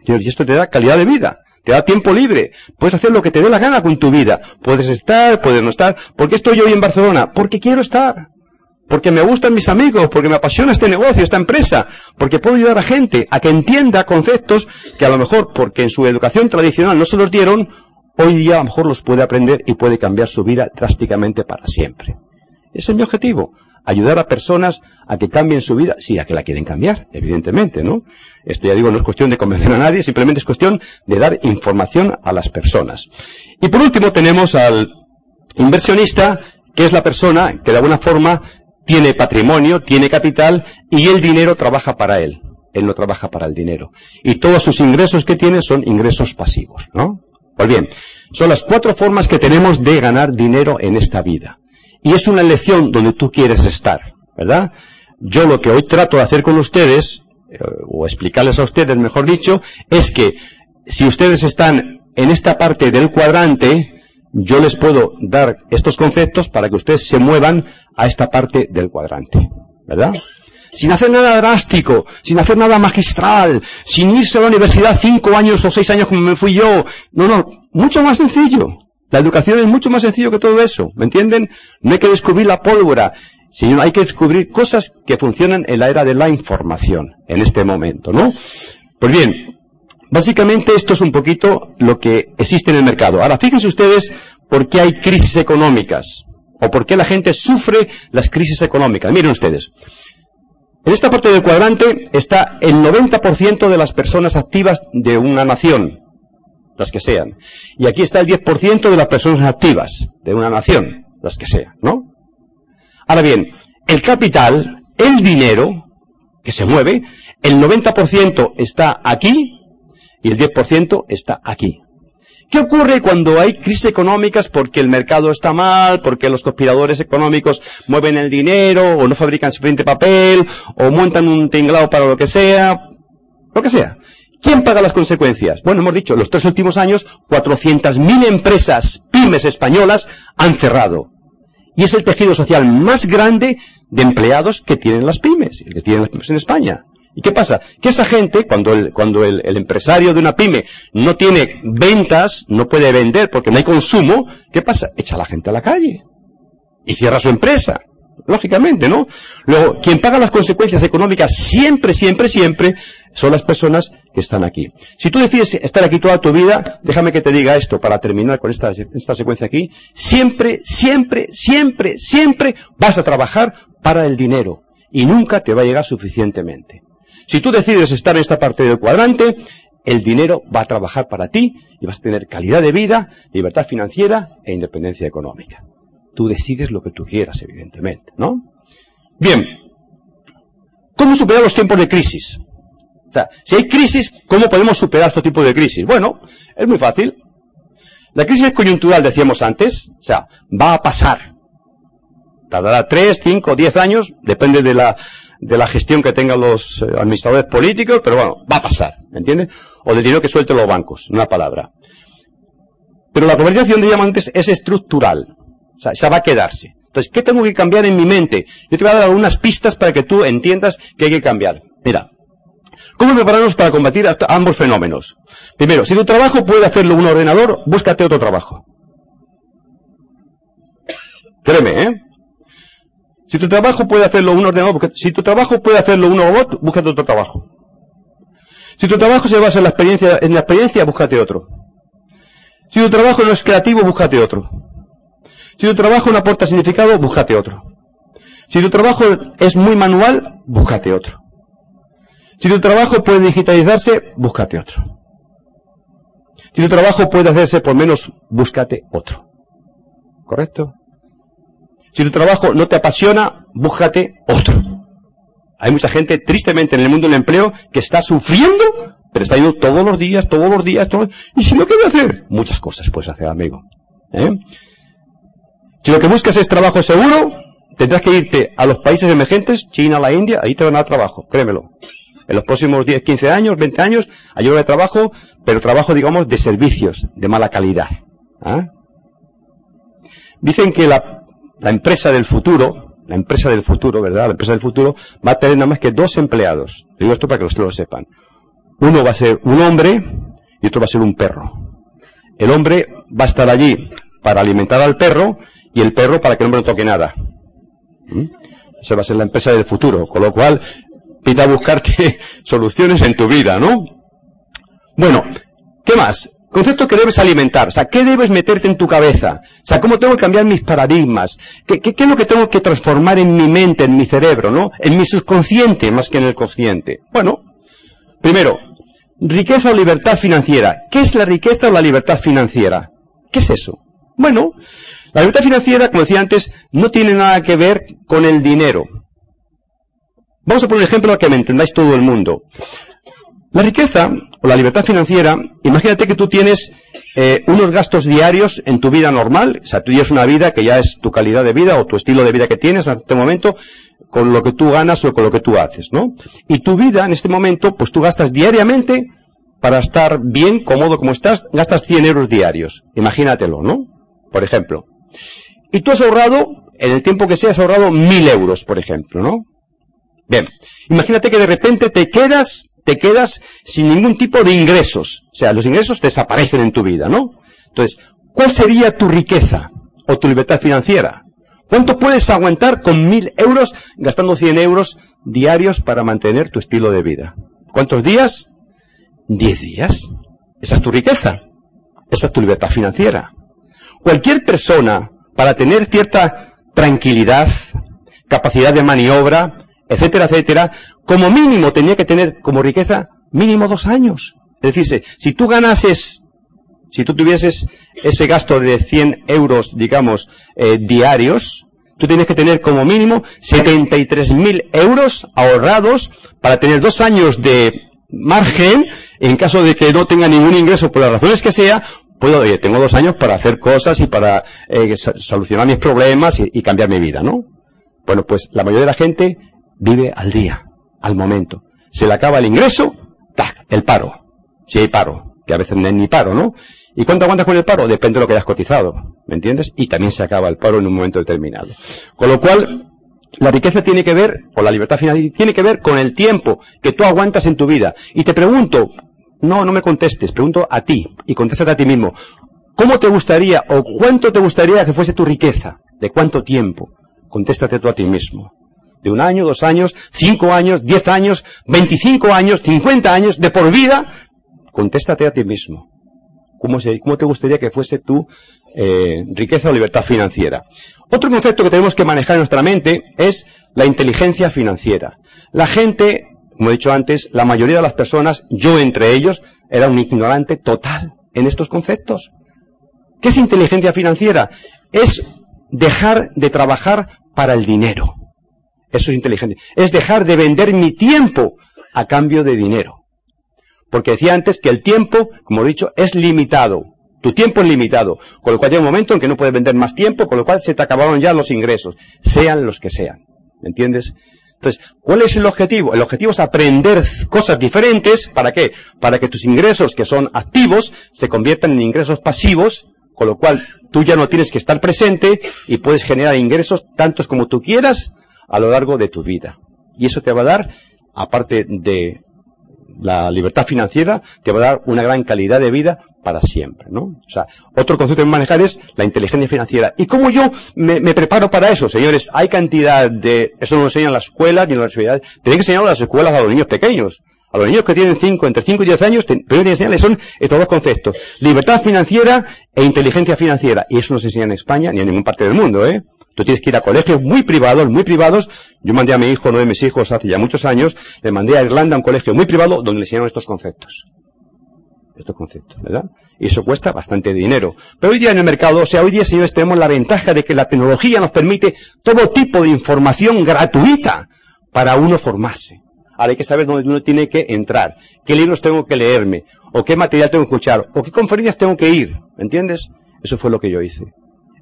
Speaker 2: Y esto te da calidad de vida, te da tiempo libre, puedes hacer lo que te dé la gana con tu vida, puedes estar, puedes no estar. ¿Por qué estoy hoy en Barcelona? Porque quiero estar. Porque me gustan mis amigos, porque me apasiona este negocio, esta empresa, porque puedo ayudar a gente a que entienda conceptos que a lo mejor, porque en su educación tradicional no se los dieron, hoy día a lo mejor los puede aprender y puede cambiar su vida drásticamente para siempre. Ese es mi objetivo. Ayudar a personas a que cambien su vida, sí, a que la quieren cambiar, evidentemente, ¿no? Esto ya digo, no es cuestión de convencer a nadie, simplemente es cuestión de dar información a las personas. Y por último tenemos al inversionista, que es la persona que de alguna forma tiene patrimonio, tiene capital y el dinero trabaja para él. Él no trabaja para el dinero. Y todos sus ingresos que tiene son ingresos pasivos, ¿no? Pues bien, son las cuatro formas que tenemos de ganar dinero en esta vida. Y es una elección donde tú quieres estar, ¿verdad? Yo lo que hoy trato de hacer con ustedes, eh, o explicarles a ustedes, mejor dicho, es que si ustedes están en esta parte del cuadrante, yo les puedo dar estos conceptos para que ustedes se muevan a esta parte del cuadrante, ¿verdad? Sin hacer nada drástico, sin hacer nada magistral, sin irse a la universidad cinco años o seis años como me fui yo. No, no, mucho más sencillo. La educación es mucho más sencillo que todo eso, ¿me entienden? No hay que descubrir la pólvora, sino hay que descubrir cosas que funcionan en la era de la información, en este momento, ¿no? Pues bien, básicamente esto es un poquito lo que existe en el mercado. Ahora, fíjense ustedes por qué hay crisis económicas, o por qué la gente sufre las crisis económicas. Miren ustedes. En esta parte del cuadrante está el 90% de las personas activas de una nación las que sean. Y aquí está el 10% de las personas activas de una nación, las que sean, ¿no? Ahora bien, el capital, el dinero que se mueve, el 90% está aquí y el 10% está aquí. ¿Qué ocurre cuando hay crisis económicas porque el mercado está mal, porque los conspiradores económicos mueven el dinero, o no fabrican suficiente papel, o montan un tinglado para lo que sea, lo que sea? ¿Quién paga las consecuencias? Bueno, hemos dicho, los tres últimos años, 400.000 empresas pymes españolas han cerrado. Y es el tejido social más grande de empleados que tienen las pymes, que tienen las pymes en España. ¿Y qué pasa? Que esa gente, cuando el, cuando el, el, empresario de una pyme no tiene ventas, no puede vender porque no hay consumo, ¿qué pasa? Echa a la gente a la calle. Y cierra su empresa. Lógicamente, ¿no? Luego, quien paga las consecuencias económicas siempre, siempre, siempre son las personas que están aquí. Si tú decides estar aquí toda tu vida, déjame que te diga esto para terminar con esta, esta secuencia aquí. Siempre, siempre, siempre, siempre vas a trabajar para el dinero y nunca te va a llegar suficientemente. Si tú decides estar en esta parte del cuadrante, el dinero va a trabajar para ti y vas a tener calidad de vida, libertad financiera e independencia económica. Tú decides lo que tú quieras, evidentemente, ¿no? Bien. ¿Cómo superar los tiempos de crisis? O sea, si hay crisis, ¿cómo podemos superar este tipo de crisis? Bueno, es muy fácil. La crisis coyuntural, decíamos antes, o sea, va a pasar. Tardará tres, cinco, diez años, depende de la, de la gestión que tengan los eh, administradores políticos, pero bueno, va a pasar, ¿me entiendes? O del dinero que suelten los bancos, una palabra. Pero la globalización, decíamos antes, es estructural. O sea, esa va a quedarse. Entonces, ¿qué tengo que cambiar en mi mente? Yo te voy a dar algunas pistas para que tú entiendas que hay que cambiar. Mira, ¿cómo prepararnos para combatir ambos fenómenos? Primero, si tu trabajo puede hacerlo un ordenador, búscate otro trabajo. Créeme, ¿eh? Si tu trabajo puede hacerlo un ordenador, si tu trabajo puede hacerlo un robot, búscate otro trabajo. Si tu trabajo se basa en la experiencia, en la experiencia, búscate otro. Si tu trabajo no es creativo, búscate otro. Si tu trabajo no aporta significado, búscate otro. Si tu trabajo es muy manual, búscate otro. Si tu trabajo puede digitalizarse, búscate otro. Si tu trabajo puede hacerse por menos, búscate otro. ¿Correcto? Si tu trabajo no te apasiona, búscate otro. Hay mucha gente, tristemente, en el mundo del empleo que está sufriendo, pero está yendo todos los días, todos los días, todos... ¿Y si no, qué voy a hacer? Muchas cosas puedes hacer, amigo. ¿Eh? Si lo que buscas es trabajo seguro, tendrás que irte a los países emergentes, China, la India, ahí te van a dar trabajo, créemelo. En los próximos 10, 15 años, 20 años, hay de trabajo, pero trabajo, digamos, de servicios, de mala calidad. ¿Ah? Dicen que la, la empresa del futuro, la empresa del futuro, ¿verdad? La empresa del futuro va a tener nada más que dos empleados. Digo esto para que ustedes lo sepan. Uno va a ser un hombre y otro va a ser un perro. El hombre va a estar allí para alimentar al perro y el perro para que el hombre no toque nada. ¿Mm? Esa va a ser la empresa del futuro. Con lo cual, pida buscarte soluciones en tu vida, ¿no? Bueno, ¿qué más? Concepto que debes alimentar. O sea, ¿qué debes meterte en tu cabeza? O sea, ¿cómo tengo que cambiar mis paradigmas? ¿Qué, qué, qué es lo que tengo que transformar en mi mente, en mi cerebro, ¿no? En mi subconsciente más que en el consciente. Bueno, primero, riqueza o libertad financiera. ¿Qué es la riqueza o la libertad financiera? ¿Qué es eso? Bueno, la libertad financiera, como decía antes, no tiene nada que ver con el dinero. Vamos a poner un ejemplo para que me entendáis todo el mundo. La riqueza o la libertad financiera, imagínate que tú tienes eh, unos gastos diarios en tu vida normal, o sea, tú tienes una vida que ya es tu calidad de vida o tu estilo de vida que tienes en este momento, con lo que tú ganas o con lo que tú haces, ¿no? Y tu vida en este momento, pues tú gastas diariamente para estar bien, cómodo como estás, gastas 100 euros diarios. Imagínatelo, ¿no? Por ejemplo. Y tú has ahorrado, en el tiempo que sea, has ahorrado 1000 euros, por ejemplo, ¿no? Bien. Imagínate que de repente te quedas te quedas sin ningún tipo de ingresos. O sea, los ingresos desaparecen en tu vida, ¿no? Entonces, ¿cuál sería tu riqueza o tu libertad financiera? ¿Cuánto puedes aguantar con mil euros gastando 100 euros diarios para mantener tu estilo de vida? ¿Cuántos días? Diez días. Esa es tu riqueza. Esa es tu libertad financiera. Cualquier persona, para tener cierta tranquilidad, capacidad de maniobra, etcétera, etcétera, como mínimo tenía que tener como riqueza mínimo dos años. Es decir, si tú ganases, si tú tuvieses ese gasto de 100 euros, digamos, eh, diarios, tú tienes que tener como mínimo 73.000 euros ahorrados para tener dos años de margen en caso de que no tenga ningún ingreso por las razones que sea, puedo, tengo dos años para hacer cosas y para eh, solucionar mis problemas y, y cambiar mi vida, ¿no? Bueno, pues la mayoría de la gente vive al día, al momento. Se le acaba el ingreso, ¡tac! El paro. Si hay paro, que a veces no hay ni paro, ¿no? ¿Y cuánto aguantas con el paro? Depende de lo que hayas cotizado, ¿me entiendes? Y también se acaba el paro en un momento determinado. Con lo cual, la riqueza tiene que ver, o la libertad financiera, tiene que ver con el tiempo que tú aguantas en tu vida. Y te pregunto, no, no me contestes, pregunto a ti, y contéstate a ti mismo. ¿Cómo te gustaría, o cuánto te gustaría que fuese tu riqueza? ¿De cuánto tiempo? Contéstate tú a ti mismo de un año, dos años, cinco años, diez años, veinticinco años, cincuenta años, de por vida, contéstate a ti mismo. ¿Cómo, te gustaría que fuese tu eh, riqueza o libertad financiera? Otro concepto que tenemos que manejar en nuestra mente es la inteligencia financiera. La gente, como he dicho antes, la mayoría de las personas, yo entre ellos, era un ignorante total en estos conceptos. ¿Qué es inteligencia financiera? Es dejar de trabajar para el dinero. Eso es inteligente. Es dejar de vender mi tiempo a cambio de dinero. Porque decía antes que el tiempo, como he dicho, es limitado. Tu tiempo es limitado. Con lo cual llega un momento en que no puedes vender más tiempo, con lo cual se te acabaron ya los ingresos. Sean los que sean. ¿Me entiendes? Entonces, ¿cuál es el objetivo? El objetivo es aprender cosas diferentes. ¿Para qué? Para que tus ingresos que son activos se conviertan en ingresos pasivos, con lo cual tú ya no tienes que estar presente y puedes generar ingresos tantos como tú quieras a lo largo de tu vida. Y eso te va a dar, aparte de la libertad financiera, te va a dar una gran calidad de vida para siempre, ¿no? O sea, otro concepto que manejar es la inteligencia financiera. ¿Y cómo yo me, preparo para eso? Señores, hay cantidad de, eso no lo enseñan las escuelas ni las universidades, tienen que enseñar las escuelas a los niños pequeños. A los niños que tienen cinco, entre 5 y 10 años, primero tienen que enseñarles son estos dos conceptos. Libertad financiera e inteligencia financiera. Y eso no se enseña en España ni en ninguna parte del mundo, ¿eh? Tú tienes que ir a colegios muy privados, muy privados. Yo mandé a mi hijo, uno de mis hijos, hace ya muchos años, le mandé a Irlanda a un colegio muy privado donde le enseñaron estos conceptos. Estos conceptos, ¿verdad? Y eso cuesta bastante dinero. Pero hoy día en el mercado, o sea, hoy día, señores, tenemos la ventaja de que la tecnología nos permite todo tipo de información gratuita para uno formarse. Ahora hay que saber dónde uno tiene que entrar, qué libros tengo que leerme, o qué material tengo que escuchar, o qué conferencias tengo que ir, ¿me entiendes? Eso fue lo que yo hice.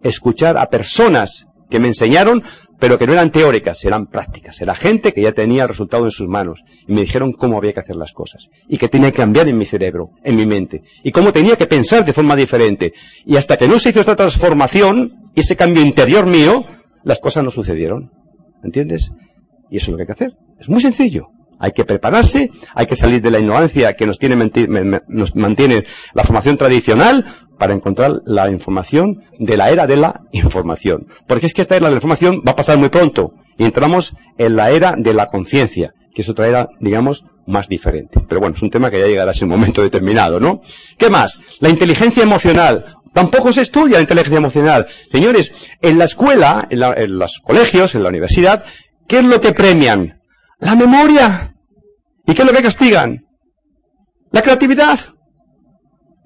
Speaker 2: escuchar a personas que me enseñaron, pero que no eran teóricas, eran prácticas. Era gente que ya tenía el resultado en sus manos. Y me dijeron cómo había que hacer las cosas. Y que tenía que cambiar en mi cerebro, en mi mente. Y cómo tenía que pensar de forma diferente. Y hasta que no se hizo esta transformación, ese cambio interior mío, las cosas no sucedieron. ¿Entiendes? Y eso es lo que hay que hacer. Es muy sencillo. Hay que prepararse, hay que salir de la ignorancia que nos, tiene, nos mantiene la formación tradicional para encontrar la información de la era de la información. Porque es que esta era de la información va a pasar muy pronto y entramos en la era de la conciencia, que es otra era, digamos, más diferente. Pero bueno, es un tema que ya llegará a un momento determinado, ¿no? ¿Qué más? La inteligencia emocional. Tampoco se estudia la inteligencia emocional. Señores, en la escuela, en, en los colegios, en la universidad, ¿qué es lo que premian? La memoria. ¿Y qué es lo que castigan? La creatividad.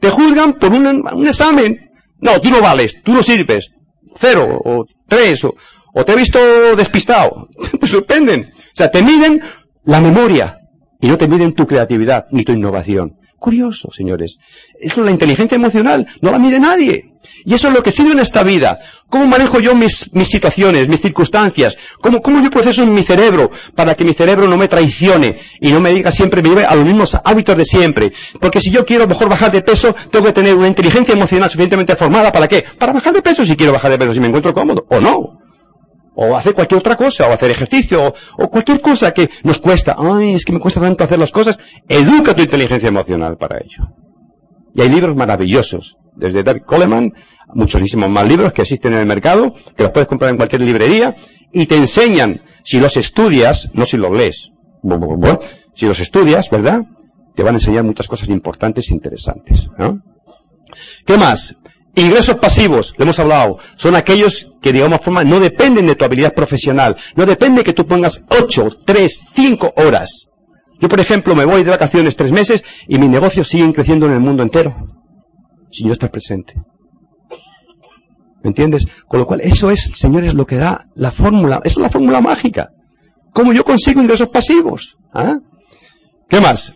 Speaker 2: Te juzgan por un, examen. No, tú no vales, tú no sirves. Cero, o tres, o, o te he visto despistado. Te sorprenden. O sea, te miden la memoria y no te miden tu creatividad ni tu innovación. Curioso, señores. Eso es la inteligencia emocional. No la mide nadie. Y eso es lo que sirve en esta vida. ¿Cómo manejo yo mis, situaciones, mis circunstancias? ¿Cómo, ¿Cómo yo proceso en mi cerebro para que mi cerebro no me traicione y no me diga siempre, me lleve a los mismos hábitos de siempre? Porque si yo quiero mejor bajar de peso, tengo que tener una inteligencia emocional suficientemente formada. ¿Para qué? Para bajar de peso si quiero bajar de peso, si me encuentro cómodo. O no o hacer cualquier otra cosa, o hacer ejercicio, o, cualquier cosa que nos cuesta. Ay, es que me cuesta tanto hacer las cosas. Educa tu inteligencia emocional para ello. Y hay libros maravillosos, desde David Coleman, muchísimos más libros que existen en el mercado, que los puedes comprar en cualquier librería, y te enseñan, si los estudias, no si los lees, si los estudias, ¿verdad? Te van a enseñar muchas cosas importantes e interesantes. ¿Qué más? Ingresos pasivos, lo hemos hablado, son aquellos que, digamos, forma, no dependen de tu habilidad profesional. No depende que tú pongas 8, 3, 5 horas. Yo, por ejemplo, me voy de vacaciones tres meses y mis negocios siguen creciendo en el mundo entero. Si yo estoy presente. ¿Me entiendes? Con lo cual, eso es, señores, lo que da la fórmula. Esa es la fórmula mágica. ¿Cómo yo consigo ingresos pasivos? ¿Ah? ¿Qué más?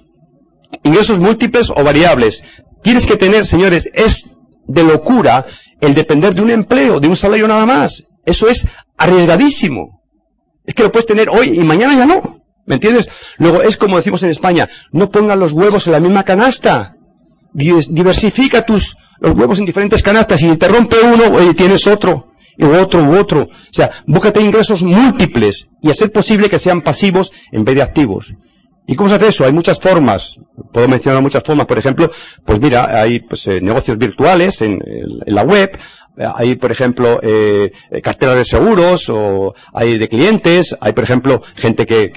Speaker 2: Ingresos múltiples o variables. Tienes que tener, señores, es de locura el depender de un empleo, de un salario nada más. Eso es arriesgadísimo. Es que lo puedes tener hoy y mañana ya no. ¿Me entiendes? Luego es como decimos en España, no pongan los huevos en la misma canasta. Diversifica tus, los huevos en diferentes canastas. Si te rompe uno, tienes otro. Y otro u otro. O sea, búscate ingresos múltiples y hacer posible que sean pasivos en vez de activos. ¿Y cómo se hace eso? Hay muchas formas. Puedo mencionar muchas formas. Por ejemplo, pues mira, hay pues, eh, negocios virtuales en, la web. Hay, por ejemplo, eh, carteras de seguros o hay de clientes. Hay, por ejemplo, gente que,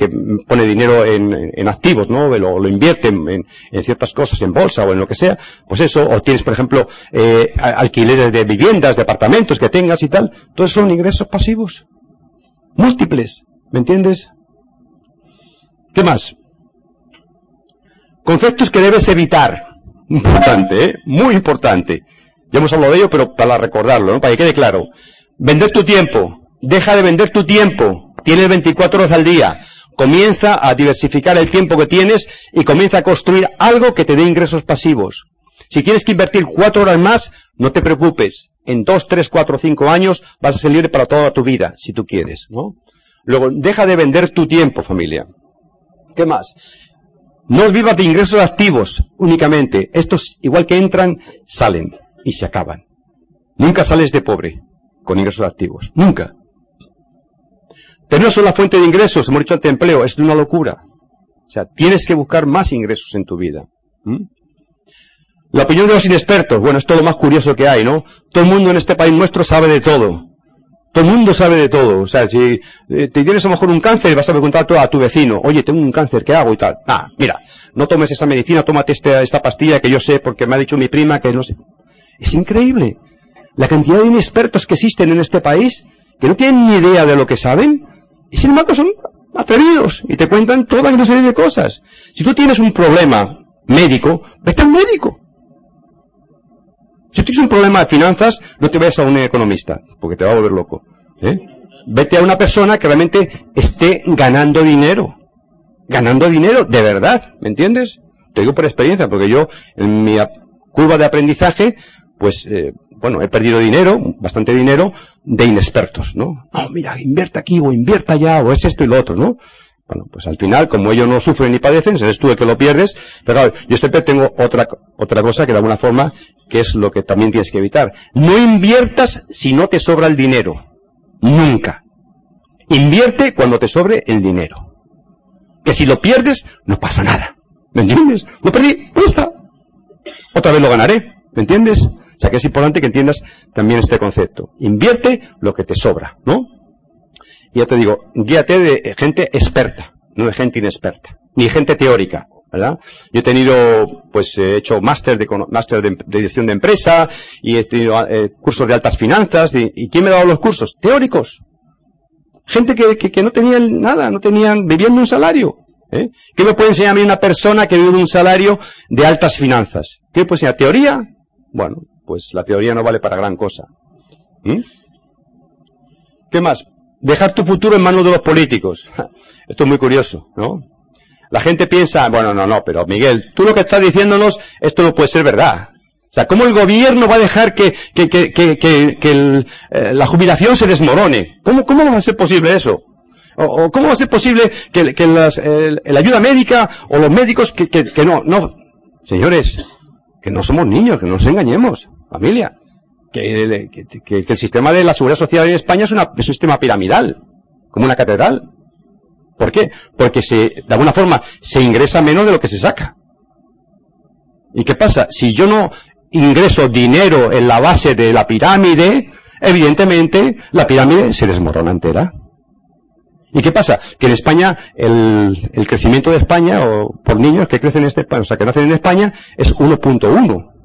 Speaker 2: pone dinero en, activos, ¿no? Lo, lo invierte en, ciertas cosas, en bolsa o en lo que sea. Pues eso. O tienes, por ejemplo, eh, alquileres de viviendas, de apartamentos que tengas y tal. Todos son ingresos pasivos. Múltiples. ¿Me entiendes? ¿Qué más? Conceptos que debes evitar. Importante, ¿eh? Muy importante. Ya hemos hablado de ello, pero para recordarlo, ¿no? Para que quede claro. Vender tu tiempo. Deja de vender tu tiempo. Tienes 24 horas al día. Comienza a diversificar el tiempo que tienes y comienza a construir algo que te dé ingresos pasivos. Si tienes que invertir cuatro horas más, no te preocupes. En dos, tres, cuatro, cinco años vas a ser libre para toda tu vida, si tú quieres, ¿no? Luego, deja de vender tu tiempo, familia. ¿Qué más? No vivas de ingresos activos únicamente. Estos, igual que entran, salen y se acaban. Nunca sales de pobre con ingresos activos. Nunca. Tener una fuente de ingresos, hemos dicho antes empleo, es una locura. O sea, tienes que buscar más ingresos en tu vida. ¿Mm? La opinión de los inexpertos, bueno, es todo lo más curioso que hay, ¿no? Todo el mundo en este país nuestro sabe de todo. Todo el mundo sabe de todo. O sea, si eh, te tienes a lo mejor un cáncer, vas a preguntar a tu vecino, oye, tengo un cáncer, ¿qué hago? Y tal. Ah, mira, no tomes esa medicina, tómate esta, esta pastilla que yo sé porque me ha dicho mi prima que no sé. Es increíble. La cantidad de inexpertos que existen en este país, que no tienen ni idea de lo que saben, y sin embargo son atrevidos y te cuentan toda una serie de cosas. Si tú tienes un problema médico, vete al médico. Si tienes un problema de finanzas, no te vayas a un economista, porque te va a volver loco. ¿eh? Vete a una persona que realmente esté ganando dinero. Ganando dinero de verdad, ¿me entiendes? Te digo por experiencia, porque yo en mi curva de aprendizaje, pues eh, bueno, he perdido dinero, bastante dinero, de inexpertos, ¿no? Oh, mira, invierta aquí o invierta allá o es esto y lo otro, ¿no? Bueno, pues al final, como ellos no sufren ni padecen, eres tú el que lo pierdes, pero claro, yo siempre tengo otra, otra cosa que de alguna forma, que es lo que también tienes que evitar. No inviertas si no te sobra el dinero. Nunca. Invierte cuando te sobre el dinero. Que si lo pierdes, no pasa nada. ¿Me entiendes? Lo perdí, ¿dónde está? Otra vez lo ganaré. ¿Me entiendes? O sea que es importante que entiendas también este concepto. Invierte lo que te sobra, ¿no? Y ya te digo, guíate de gente experta, no de gente inexperta, ni gente teórica, ¿verdad? Yo he tenido, pues he hecho máster de, máster de, dirección de empresa y he tenido eh, cursos de altas finanzas. ¿Y quién me ha dado los cursos? Teóricos. Gente que, que, no tenían nada, no tenían, viviendo un salario. ¿eh? ¿Qué me puede enseñar a mí una persona que vive un salario de altas finanzas? ¿Qué me puede enseñar? ¿Teoría? Bueno, pues la teoría no vale para gran cosa. ¿Mm? ¿Qué más? Dejar tu futuro en manos de los políticos. Esto es muy curioso, ¿no? La gente piensa, bueno, no, no, pero Miguel, tú lo que estás diciéndonos, esto no puede ser verdad. O sea, ¿cómo el gobierno va a dejar que, eh, la jubilación se desmorone? ¿Cómo, ¿Cómo va a ser posible eso? ¿O, cómo va a ser posible que, que la ayuda médica o los médicos que no, no, señores, que no somos niños, que no nos engañemos, familia que, el sistema de la seguridad social en España es, un sistema piramidal, como una catedral. ¿Por qué? Porque se, de alguna forma se ingresa menos de lo que se saca. ¿Y qué pasa? Si yo no ingreso dinero en la base de la pirámide, evidentemente la pirámide se desmorona entera. ¿Y qué pasa? Que en España el, el crecimiento de España, o por niños que crecen en este, o sea, que nacen en España, es 1.1.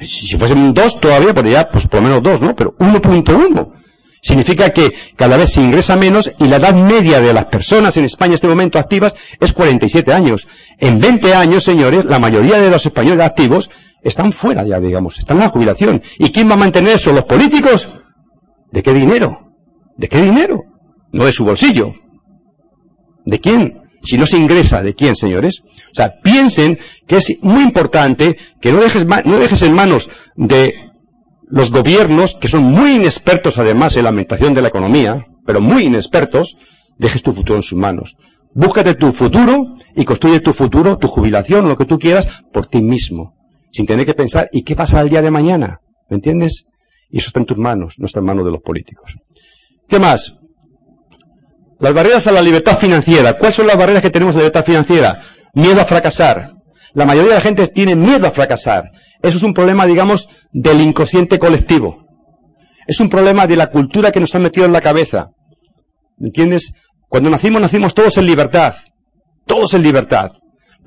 Speaker 2: Si fuesen dos todavía, podría, pues por lo menos dos, ¿no? Pero 1.1. Significa que cada vez se ingresa menos y la edad media de las personas en España en este momento activas es 47 años. En 20 años, señores, la mayoría de los españoles activos están fuera ya, digamos, están en la jubilación. ¿Y quién va a mantener eso? ¿Los políticos? ¿De qué dinero? ¿De qué dinero? No de su bolsillo. ¿De quién? Si no se ingresa, ¿de quién, señores? O sea, piensen que es muy importante que no dejes, no dejes en manos de los gobiernos, que son muy inexpertos además en la alimentación de la economía, pero muy inexpertos, dejes tu futuro en sus manos. Búscate tu futuro y construye tu futuro, tu jubilación, lo que tú quieras, por ti mismo. Sin tener que pensar, ¿y qué pasa el día de mañana? ¿Me entiendes? Y eso está en tus manos, no está en manos de los políticos. ¿Qué más? Las barreras a la libertad financiera. ¿Cuáles son las barreras que tenemos a la libertad financiera? Miedo a fracasar. La mayoría de la gente tiene miedo a fracasar. Eso es un problema, digamos, del inconsciente colectivo. Es un problema de la cultura que nos han metido en la cabeza. ¿Me entiendes? Cuando nacimos, nacimos todos en libertad. Todos en libertad.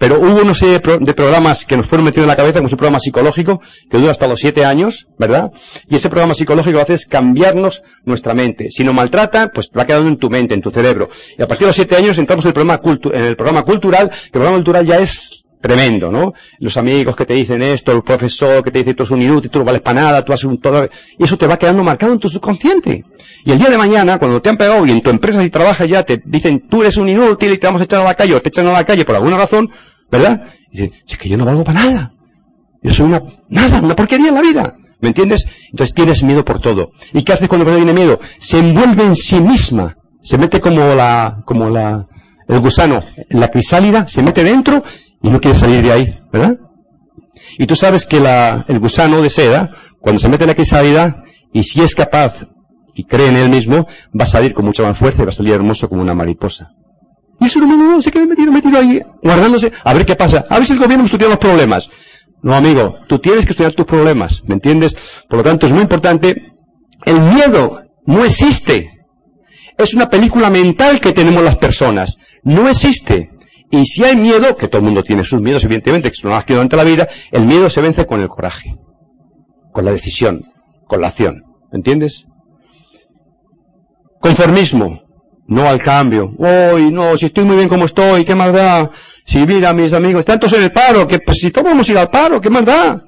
Speaker 2: Pero hubo una serie de, programas que nos fueron metidos en la cabeza, como un programa psicológico, que dura hasta los siete años, ¿verdad? Y ese programa psicológico lo hace es cambiarnos nuestra mente. Si nos maltrata, pues va quedando en tu mente, en tu cerebro. Y a partir de los siete años entramos en el programa, en el programa cultural, que el programa cultural ya es tremendo, ¿no? Los amigos que te dicen esto, el profesor que te dice tú eres un inútil, tú no vales para nada, tú haces un todo, y eso te va quedando marcado en tu subconsciente. Y el día de mañana, cuando te han pegado y en tu empresa si trabajas ya te dicen tú eres un inútil y te vamos a echar a la calle o te echan a la calle por alguna razón, ¿verdad? Y dice, es que yo no valgo para nada. Yo soy una, nada, una porquería en la vida. ¿Me entiendes? Entonces tienes miedo por todo. ¿Y qué haces cuando tiene miedo? Se envuelve en sí misma. Se mete como la, como la, el gusano en la crisálida, se mete dentro y no quiere salir de ahí, ¿verdad? Y tú sabes que la, el gusano de seda, cuando se mete en la crisálida, y si es capaz y cree en él mismo, va a salir con mucha más fuerza y va a salir hermoso como una mariposa. Y el ser humano se queda metido, metido ahí, guardándose, a ver qué pasa, a ver si el gobierno estudia los problemas. No, amigo, tú tienes que estudiar tus problemas, ¿me entiendes? Por lo tanto, es muy importante. El miedo no existe. Es una película mental que tenemos las personas. No existe. Y si hay miedo, que todo el mundo tiene sus miedos, evidentemente, que son más que durante la vida, el miedo se vence con el coraje, con la decisión, con la acción. ¿Me entiendes? Conformismo no al cambio. Uy, no, si estoy muy bien como estoy, ¿qué más da? Si mira, mis amigos, tantos en el paro, que pues, si todos vamos a ir al paro, ¿qué más da?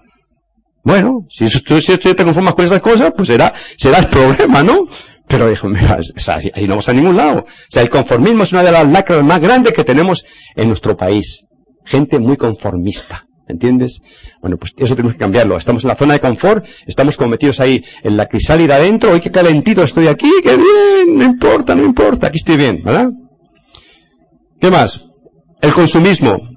Speaker 2: Bueno, si tú, si tú te conformas con esas cosas, pues será, será el problema, ¿no? Pero hijo, mira, ahí no vamos a ningún lado. O sea, el conformismo es una de las lacras más grandes que tenemos en nuestro país. Gente muy conformista. ¿Entiendes? Bueno, pues eso tenemos que cambiarlo. Estamos en la zona de confort, estamos como metidos ahí en la crisálida adentro, hoy qué calentito estoy aquí, qué bien, no importa, no importa, aquí estoy bien, ¿verdad? ¿Qué más? El consumismo.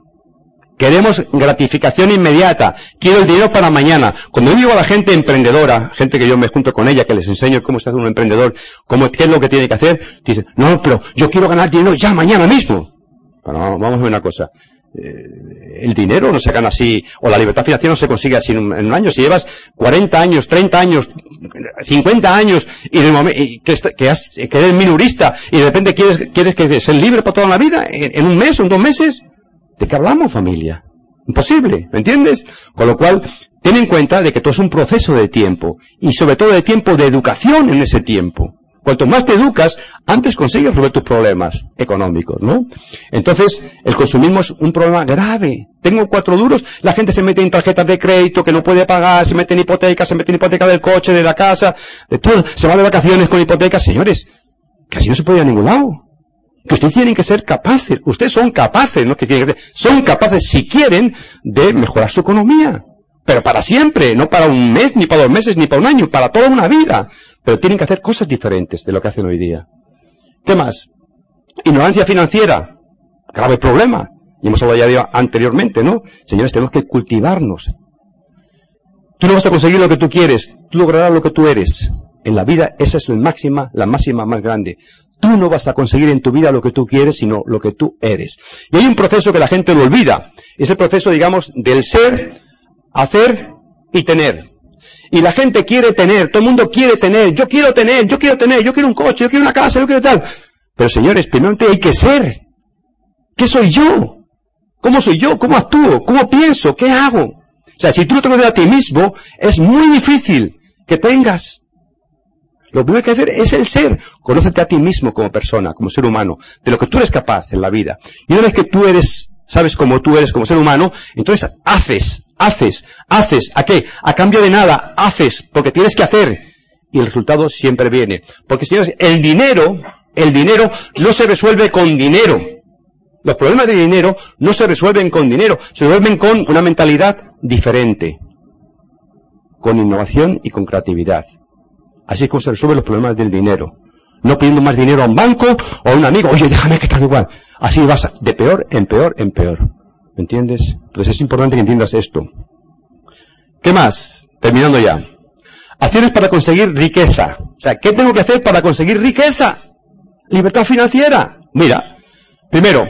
Speaker 2: Queremos gratificación inmediata. Quiero el dinero para mañana. Cuando yo digo a la gente emprendedora, gente que yo me junto con ella, que les enseño cómo se hace un emprendedor, cómo, qué es lo que tiene que hacer, dicen, no, pero yo quiero ganar dinero ya mañana mismo. Bueno, vamos a ver una cosa. Eh, el dinero no se gana así, o la libertad financiera no se consigue así en un, año. Si llevas 40 años, 30 años, 50 años, y, de momento, que, que, has, que, eres minurista, y de repente quieres, quieres que ser libre para toda la vida, en, en un mes o en dos meses, ¿de qué hablamos familia? Imposible, ¿me entiendes? Con lo cual, ten en cuenta de que todo es un proceso de tiempo, y sobre todo de tiempo de educación en ese tiempo. Cuanto más te educas, antes consigues resolver tus problemas económicos, ¿no? Entonces, el consumismo es un problema grave. Tengo cuatro duros, la gente se mete en tarjetas de crédito que no puede pagar, se mete en hipotecas, se mete en hipoteca del coche, de la casa, de todo, se va de vacaciones con hipotecas. Señores, casi no se puede ir a ningún lado. Que ustedes tienen que ser capaces, ustedes son capaces, no que tienen que ser, son capaces si quieren de mejorar su economía. Pero para siempre, no para un mes, ni para dos meses, ni para un año, para toda una vida. Pero tienen que hacer cosas diferentes de lo que hacen hoy día. ¿Qué más? Ignorancia financiera. Grave problema. Y hemos hablado ya anteriormente, ¿no? Señores, tenemos que cultivarnos. Tú no vas a conseguir lo que tú quieres, tú lograrás lo que tú eres. En la vida esa es la máxima, la máxima más grande. Tú no vas a conseguir en tu vida lo que tú quieres, sino lo que tú eres. Y hay un proceso que la gente lo olvida. Es el proceso, digamos, del ser, hacer y tener. Y la gente quiere tener, todo el mundo quiere tener, yo quiero tener, yo quiero tener, yo quiero un coche, yo quiero una casa, yo quiero tal. Pero señores, primero hay que ser. ¿Qué soy yo? ¿Cómo soy yo? ¿Cómo actúo? ¿Cómo pienso? ¿Qué hago? O sea, si tú no te conoces a ti mismo, es muy difícil que tengas. Lo primero que hay que hacer es el ser. Conócete a ti mismo como persona, como ser humano, de lo que tú eres capaz en la vida. Y una vez que tú eres, sabes cómo tú eres como ser humano, entonces haces haces, haces, ¿a qué? A cambio de nada, haces, porque tienes que hacer. Y el resultado siempre viene. Porque señores, el dinero, el dinero no se resuelve con dinero. Los problemas de dinero no se resuelven con dinero, se resuelven con una mentalidad diferente. Con innovación y con creatividad. Así es como se resuelven los problemas del dinero. No pidiendo más dinero a un banco o a un amigo, oye, déjame que tal igual. Así vas de peor en peor en peor. ¿Me entiendes? Entonces es importante que entiendas esto. ¿Qué más? Terminando ya. Acciones para conseguir riqueza. O sea, ¿qué tengo que hacer para conseguir riqueza? Libertad financiera. Mira, primero,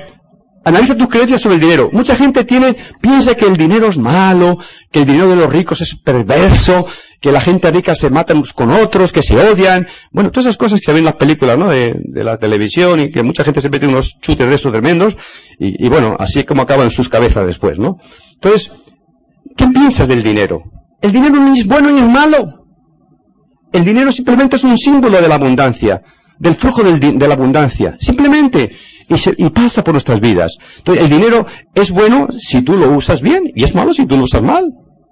Speaker 2: Analiza tus creencias sobre el dinero. Mucha gente tiene, piensa que el dinero es malo, que el dinero de los ricos es perverso, que la gente rica se mata con otros, que se odian. Bueno, todas esas cosas que se ven en las películas, ¿no? De, la televisión y que mucha gente se mete unos chutes de esos tremendos y, y bueno, así es como acaban sus cabezas después, ¿no? Entonces, ¿qué piensas del dinero? El dinero ni es bueno ni es malo. El dinero simplemente es un símbolo de la abundancia, del flujo de la abundancia. Simplemente y, pasa por nuestras vidas. Entonces, el dinero es bueno si tú lo usas bien y es malo si tú lo usas mal.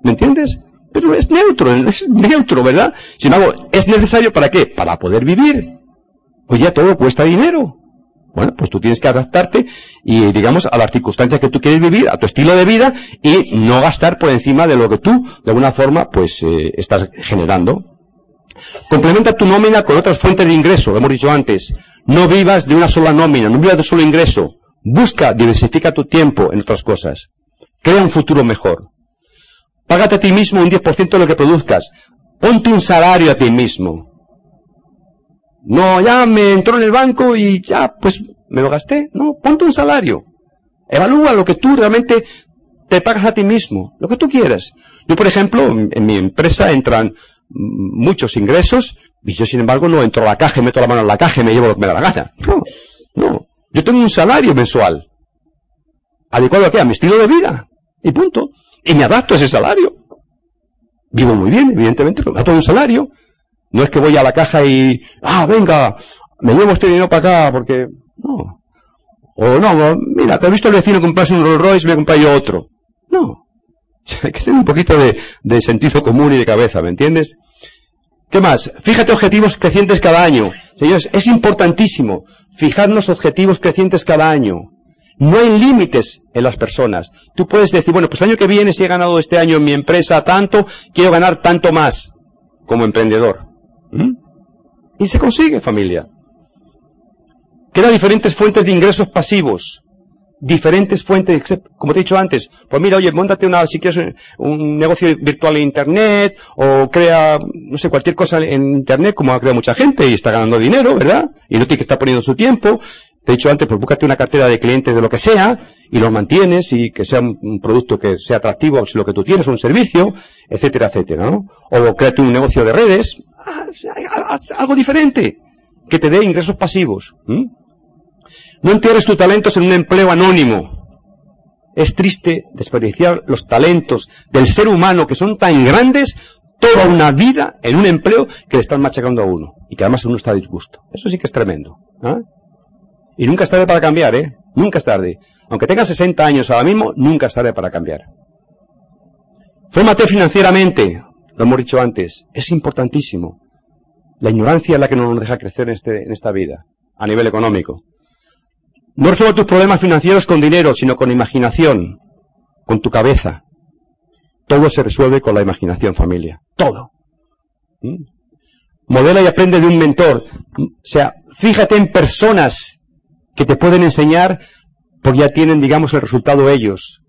Speaker 2: ¿Me entiendes? Pero es neutro, es neutro, ¿verdad? Sin embargo, ¿es necesario para qué? Para poder vivir. Pues ya todo cuesta dinero. Bueno, pues tú tienes que adaptarte y, digamos, a las circunstancias que tú quieres vivir, a tu estilo de vida y no gastar por encima de lo que tú, de alguna forma, pues, eh, estás generando. Complementa tu nómina con otras fuentes de ingreso, lo hemos dicho antes. No vivas de una sola nómina, no vivas de solo ingreso. Busca, diversifica tu tiempo en otras cosas. Crea un futuro mejor. Págate a ti mismo un 10% de lo que produzcas. Ponte un salario a ti mismo. No, ya me entró en el banco y ya, pues me lo gasté. No, ponte un salario. Evalúa lo que tú realmente te pagas a ti mismo, lo que tú quieras. Yo, por ejemplo, en mi empresa entran muchos ingresos y yo, sin embargo, no entro a la caja meto la mano en la caja y me llevo lo que me da la gana. No, no. Yo tengo un salario mensual. ¿Adecuado a qué? A mi estilo de vida. Y punto. Y me adapto a ese salario. Vivo muy bien, evidentemente, me adapto a un salario. No es que voy a la caja y, ah, venga, me llevo este dinero para acá porque, no. O no, mira, te he visto el vecino comprarse un Rolls Royce, me compré yo otro. No. Hay que tener un poquito de, de sentido común y de cabeza, ¿me entiendes? ¿Qué más? Fíjate objetivos crecientes cada año. Señores, es importantísimo fijarnos objetivos crecientes cada año. No hay límites en las personas. Tú puedes decir, bueno, pues el año que viene, si he ganado este año en mi empresa tanto, quiero ganar tanto más como emprendedor. ¿Mm? Y se consigue, familia. Quedan diferentes fuentes de ingresos pasivos. Diferentes fuentes, como te he dicho antes. Pues mira, oye, montate una, si quieres un negocio virtual en internet, o crea, no sé, cualquier cosa en internet, como ha creado mucha gente, y está ganando dinero, ¿verdad? Y no tiene que estar poniendo su tiempo. Te he dicho antes, pues búscate una cartera de clientes de lo que sea, y los mantienes, y que sea un producto que sea atractivo, si lo que tú tienes, un servicio, etcétera, etcétera, ¿no? O créate un negocio de redes, algo diferente, que te dé ingresos pasivos. No entierres tus talentos en un empleo anónimo. Es triste desperdiciar los talentos del ser humano que son tan grandes toda una vida en un empleo que le están machacando a uno y que además uno está a disgusto. Eso sí que es tremendo. ¿ah? Y nunca es tarde para cambiar, ¿eh? Nunca es tarde. Aunque tengas 60 años ahora mismo, nunca es tarde para cambiar. Fórmate financieramente, lo hemos dicho antes, es importantísimo. La ignorancia es la que no nos deja crecer en, este, en esta vida, a nivel económico. No resuelve tus problemas financieros con dinero, sino con imaginación, con tu cabeza. Todo se resuelve con la imaginación, familia. Todo. ¿Mm? Modela y aprende de un mentor. O sea, fíjate en personas que te pueden enseñar porque ya tienen, digamos, el resultado ellos.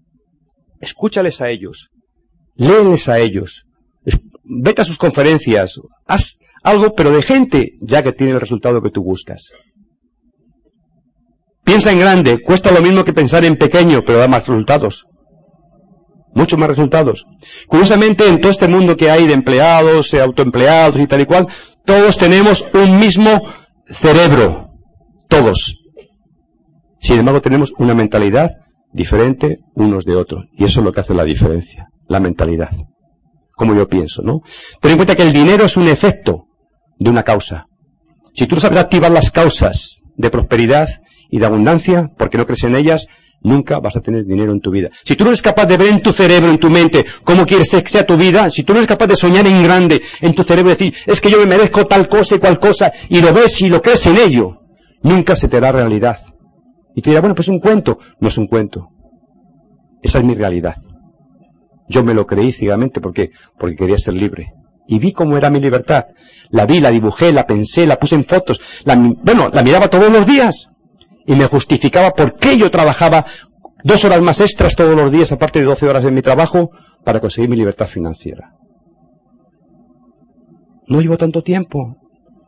Speaker 2: Escúchales a ellos. Léeles a ellos. Vete a sus conferencias. Haz algo, pero de gente ya que tiene el resultado que tú buscas. Piensa en grande, cuesta lo mismo que pensar en pequeño, pero da más resultados. Muchos más resultados. Curiosamente, en todo este mundo que hay de empleados, autoempleados y tal y cual, todos tenemos un mismo cerebro. Todos. Sin embargo, tenemos una mentalidad diferente unos de otros. Y eso es lo que hace la diferencia. La mentalidad. Como yo pienso, ¿no? Ten en cuenta que el dinero es un efecto de una causa. Si tú sabes activar las causas de prosperidad, y de abundancia, porque no crees en ellas, nunca vas a tener dinero en tu vida. Si tú no eres capaz de ver en tu cerebro, en tu mente, cómo quieres que sea tu vida, si tú no eres capaz de soñar en grande en tu cerebro decir, es que yo me merezco tal cosa y cual cosa, y lo ves y lo crees en ello, nunca se te hará realidad. Y tú dirás, bueno, pues un cuento. No es un cuento. Esa es mi realidad. Yo me lo creí ciegamente porque, porque quería ser libre. Y vi cómo era mi libertad. La vi, la dibujé, la pensé, la puse en fotos. La, bueno, la miraba todos los días y me justificaba por qué yo trabajaba dos horas más extras todos los días, aparte de 12 horas en mi trabajo, para conseguir mi libertad financiera. No llevo tanto tiempo.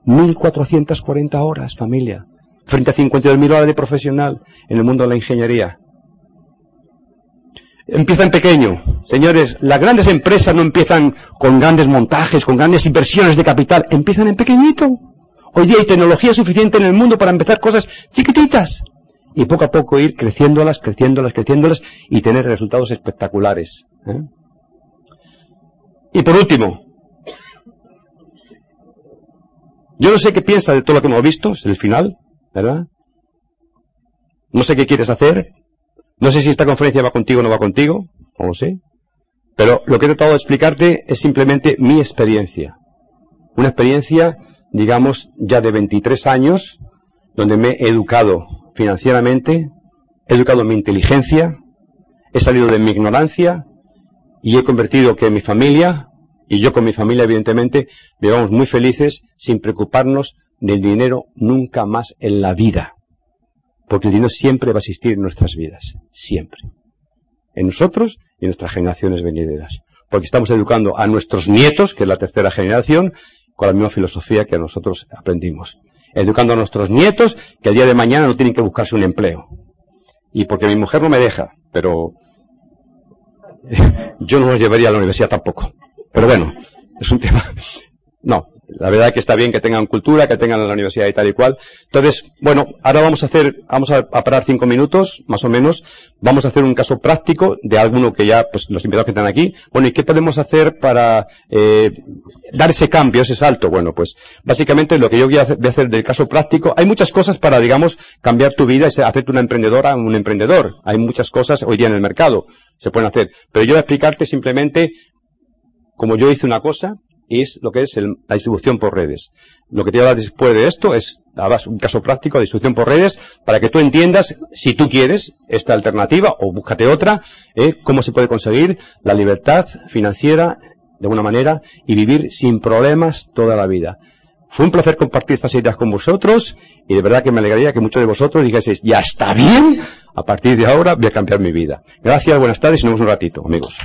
Speaker 2: 1.440 horas, familia. Frente a 52.000 horas de profesional en el mundo de la ingeniería. Empieza en pequeño. Señores, las grandes empresas no empiezan con grandes montajes, con grandes inversiones de capital. Empiezan en pequeñito. Hoy día hay tecnología suficiente en el mundo para empezar cosas chiquititas y poco a poco ir creciéndolas, creciéndolas, creciéndolas y tener resultados espectaculares. ¿eh? Y por último, yo no sé qué piensa de todo lo que hemos visto, es el final, ¿verdad? No sé qué quieres hacer, no sé si esta conferencia va contigo o no va contigo, no lo sé, pero lo que he tratado de explicarte es simplemente mi experiencia. Una experiencia digamos, ya de 23 años, donde me he educado financieramente, he educado mi inteligencia, he salido de mi ignorancia y he convertido que mi familia, y yo con mi familia evidentemente, vivamos muy felices sin preocuparnos del dinero nunca más en la vida. Porque el dinero siempre va a existir en nuestras vidas, siempre. En nosotros y en nuestras generaciones venideras. Porque estamos educando a nuestros nietos, que es la tercera generación, con la misma filosofía que nosotros aprendimos. Educando a nuestros nietos que el día de mañana no tienen que buscarse un empleo. Y porque mi mujer no me deja, pero yo no los llevaría a la universidad tampoco. Pero bueno, es un tema. No, la verdad que está bien que tengan cultura, que tengan la universidad y tal y cual. Entonces, bueno, ahora vamos a hacer, vamos a, parar cinco minutos, más o menos. Vamos a hacer un caso práctico de alguno que ya, pues, los invitados que están aquí. Bueno, ¿y qué podemos hacer para eh, dar ese cambio, ese salto? Bueno, pues, básicamente lo que yo voy a hacer del caso práctico, hay muchas cosas para, digamos, cambiar tu vida y hacerte una emprendedora, un emprendedor. Hay muchas cosas hoy día en el mercado, se pueden hacer. Pero yo voy a explicarte simplemente, como yo hice una cosa, es lo que es la distribución por redes. Lo que te voy a dar después de esto es un caso práctico de distribución por redes para que tú entiendas, si tú quieres, esta alternativa o búscate otra, eh, cómo se puede conseguir la libertad financiera de alguna manera y vivir sin problemas toda la vida. Fue un placer compartir estas ideas con vosotros y de verdad que me alegraría que muchos de vosotros dijeseis, ya está bien, a partir de ahora voy a cambiar mi vida. Gracias, buenas tardes y nos vemos un ratito, amigos.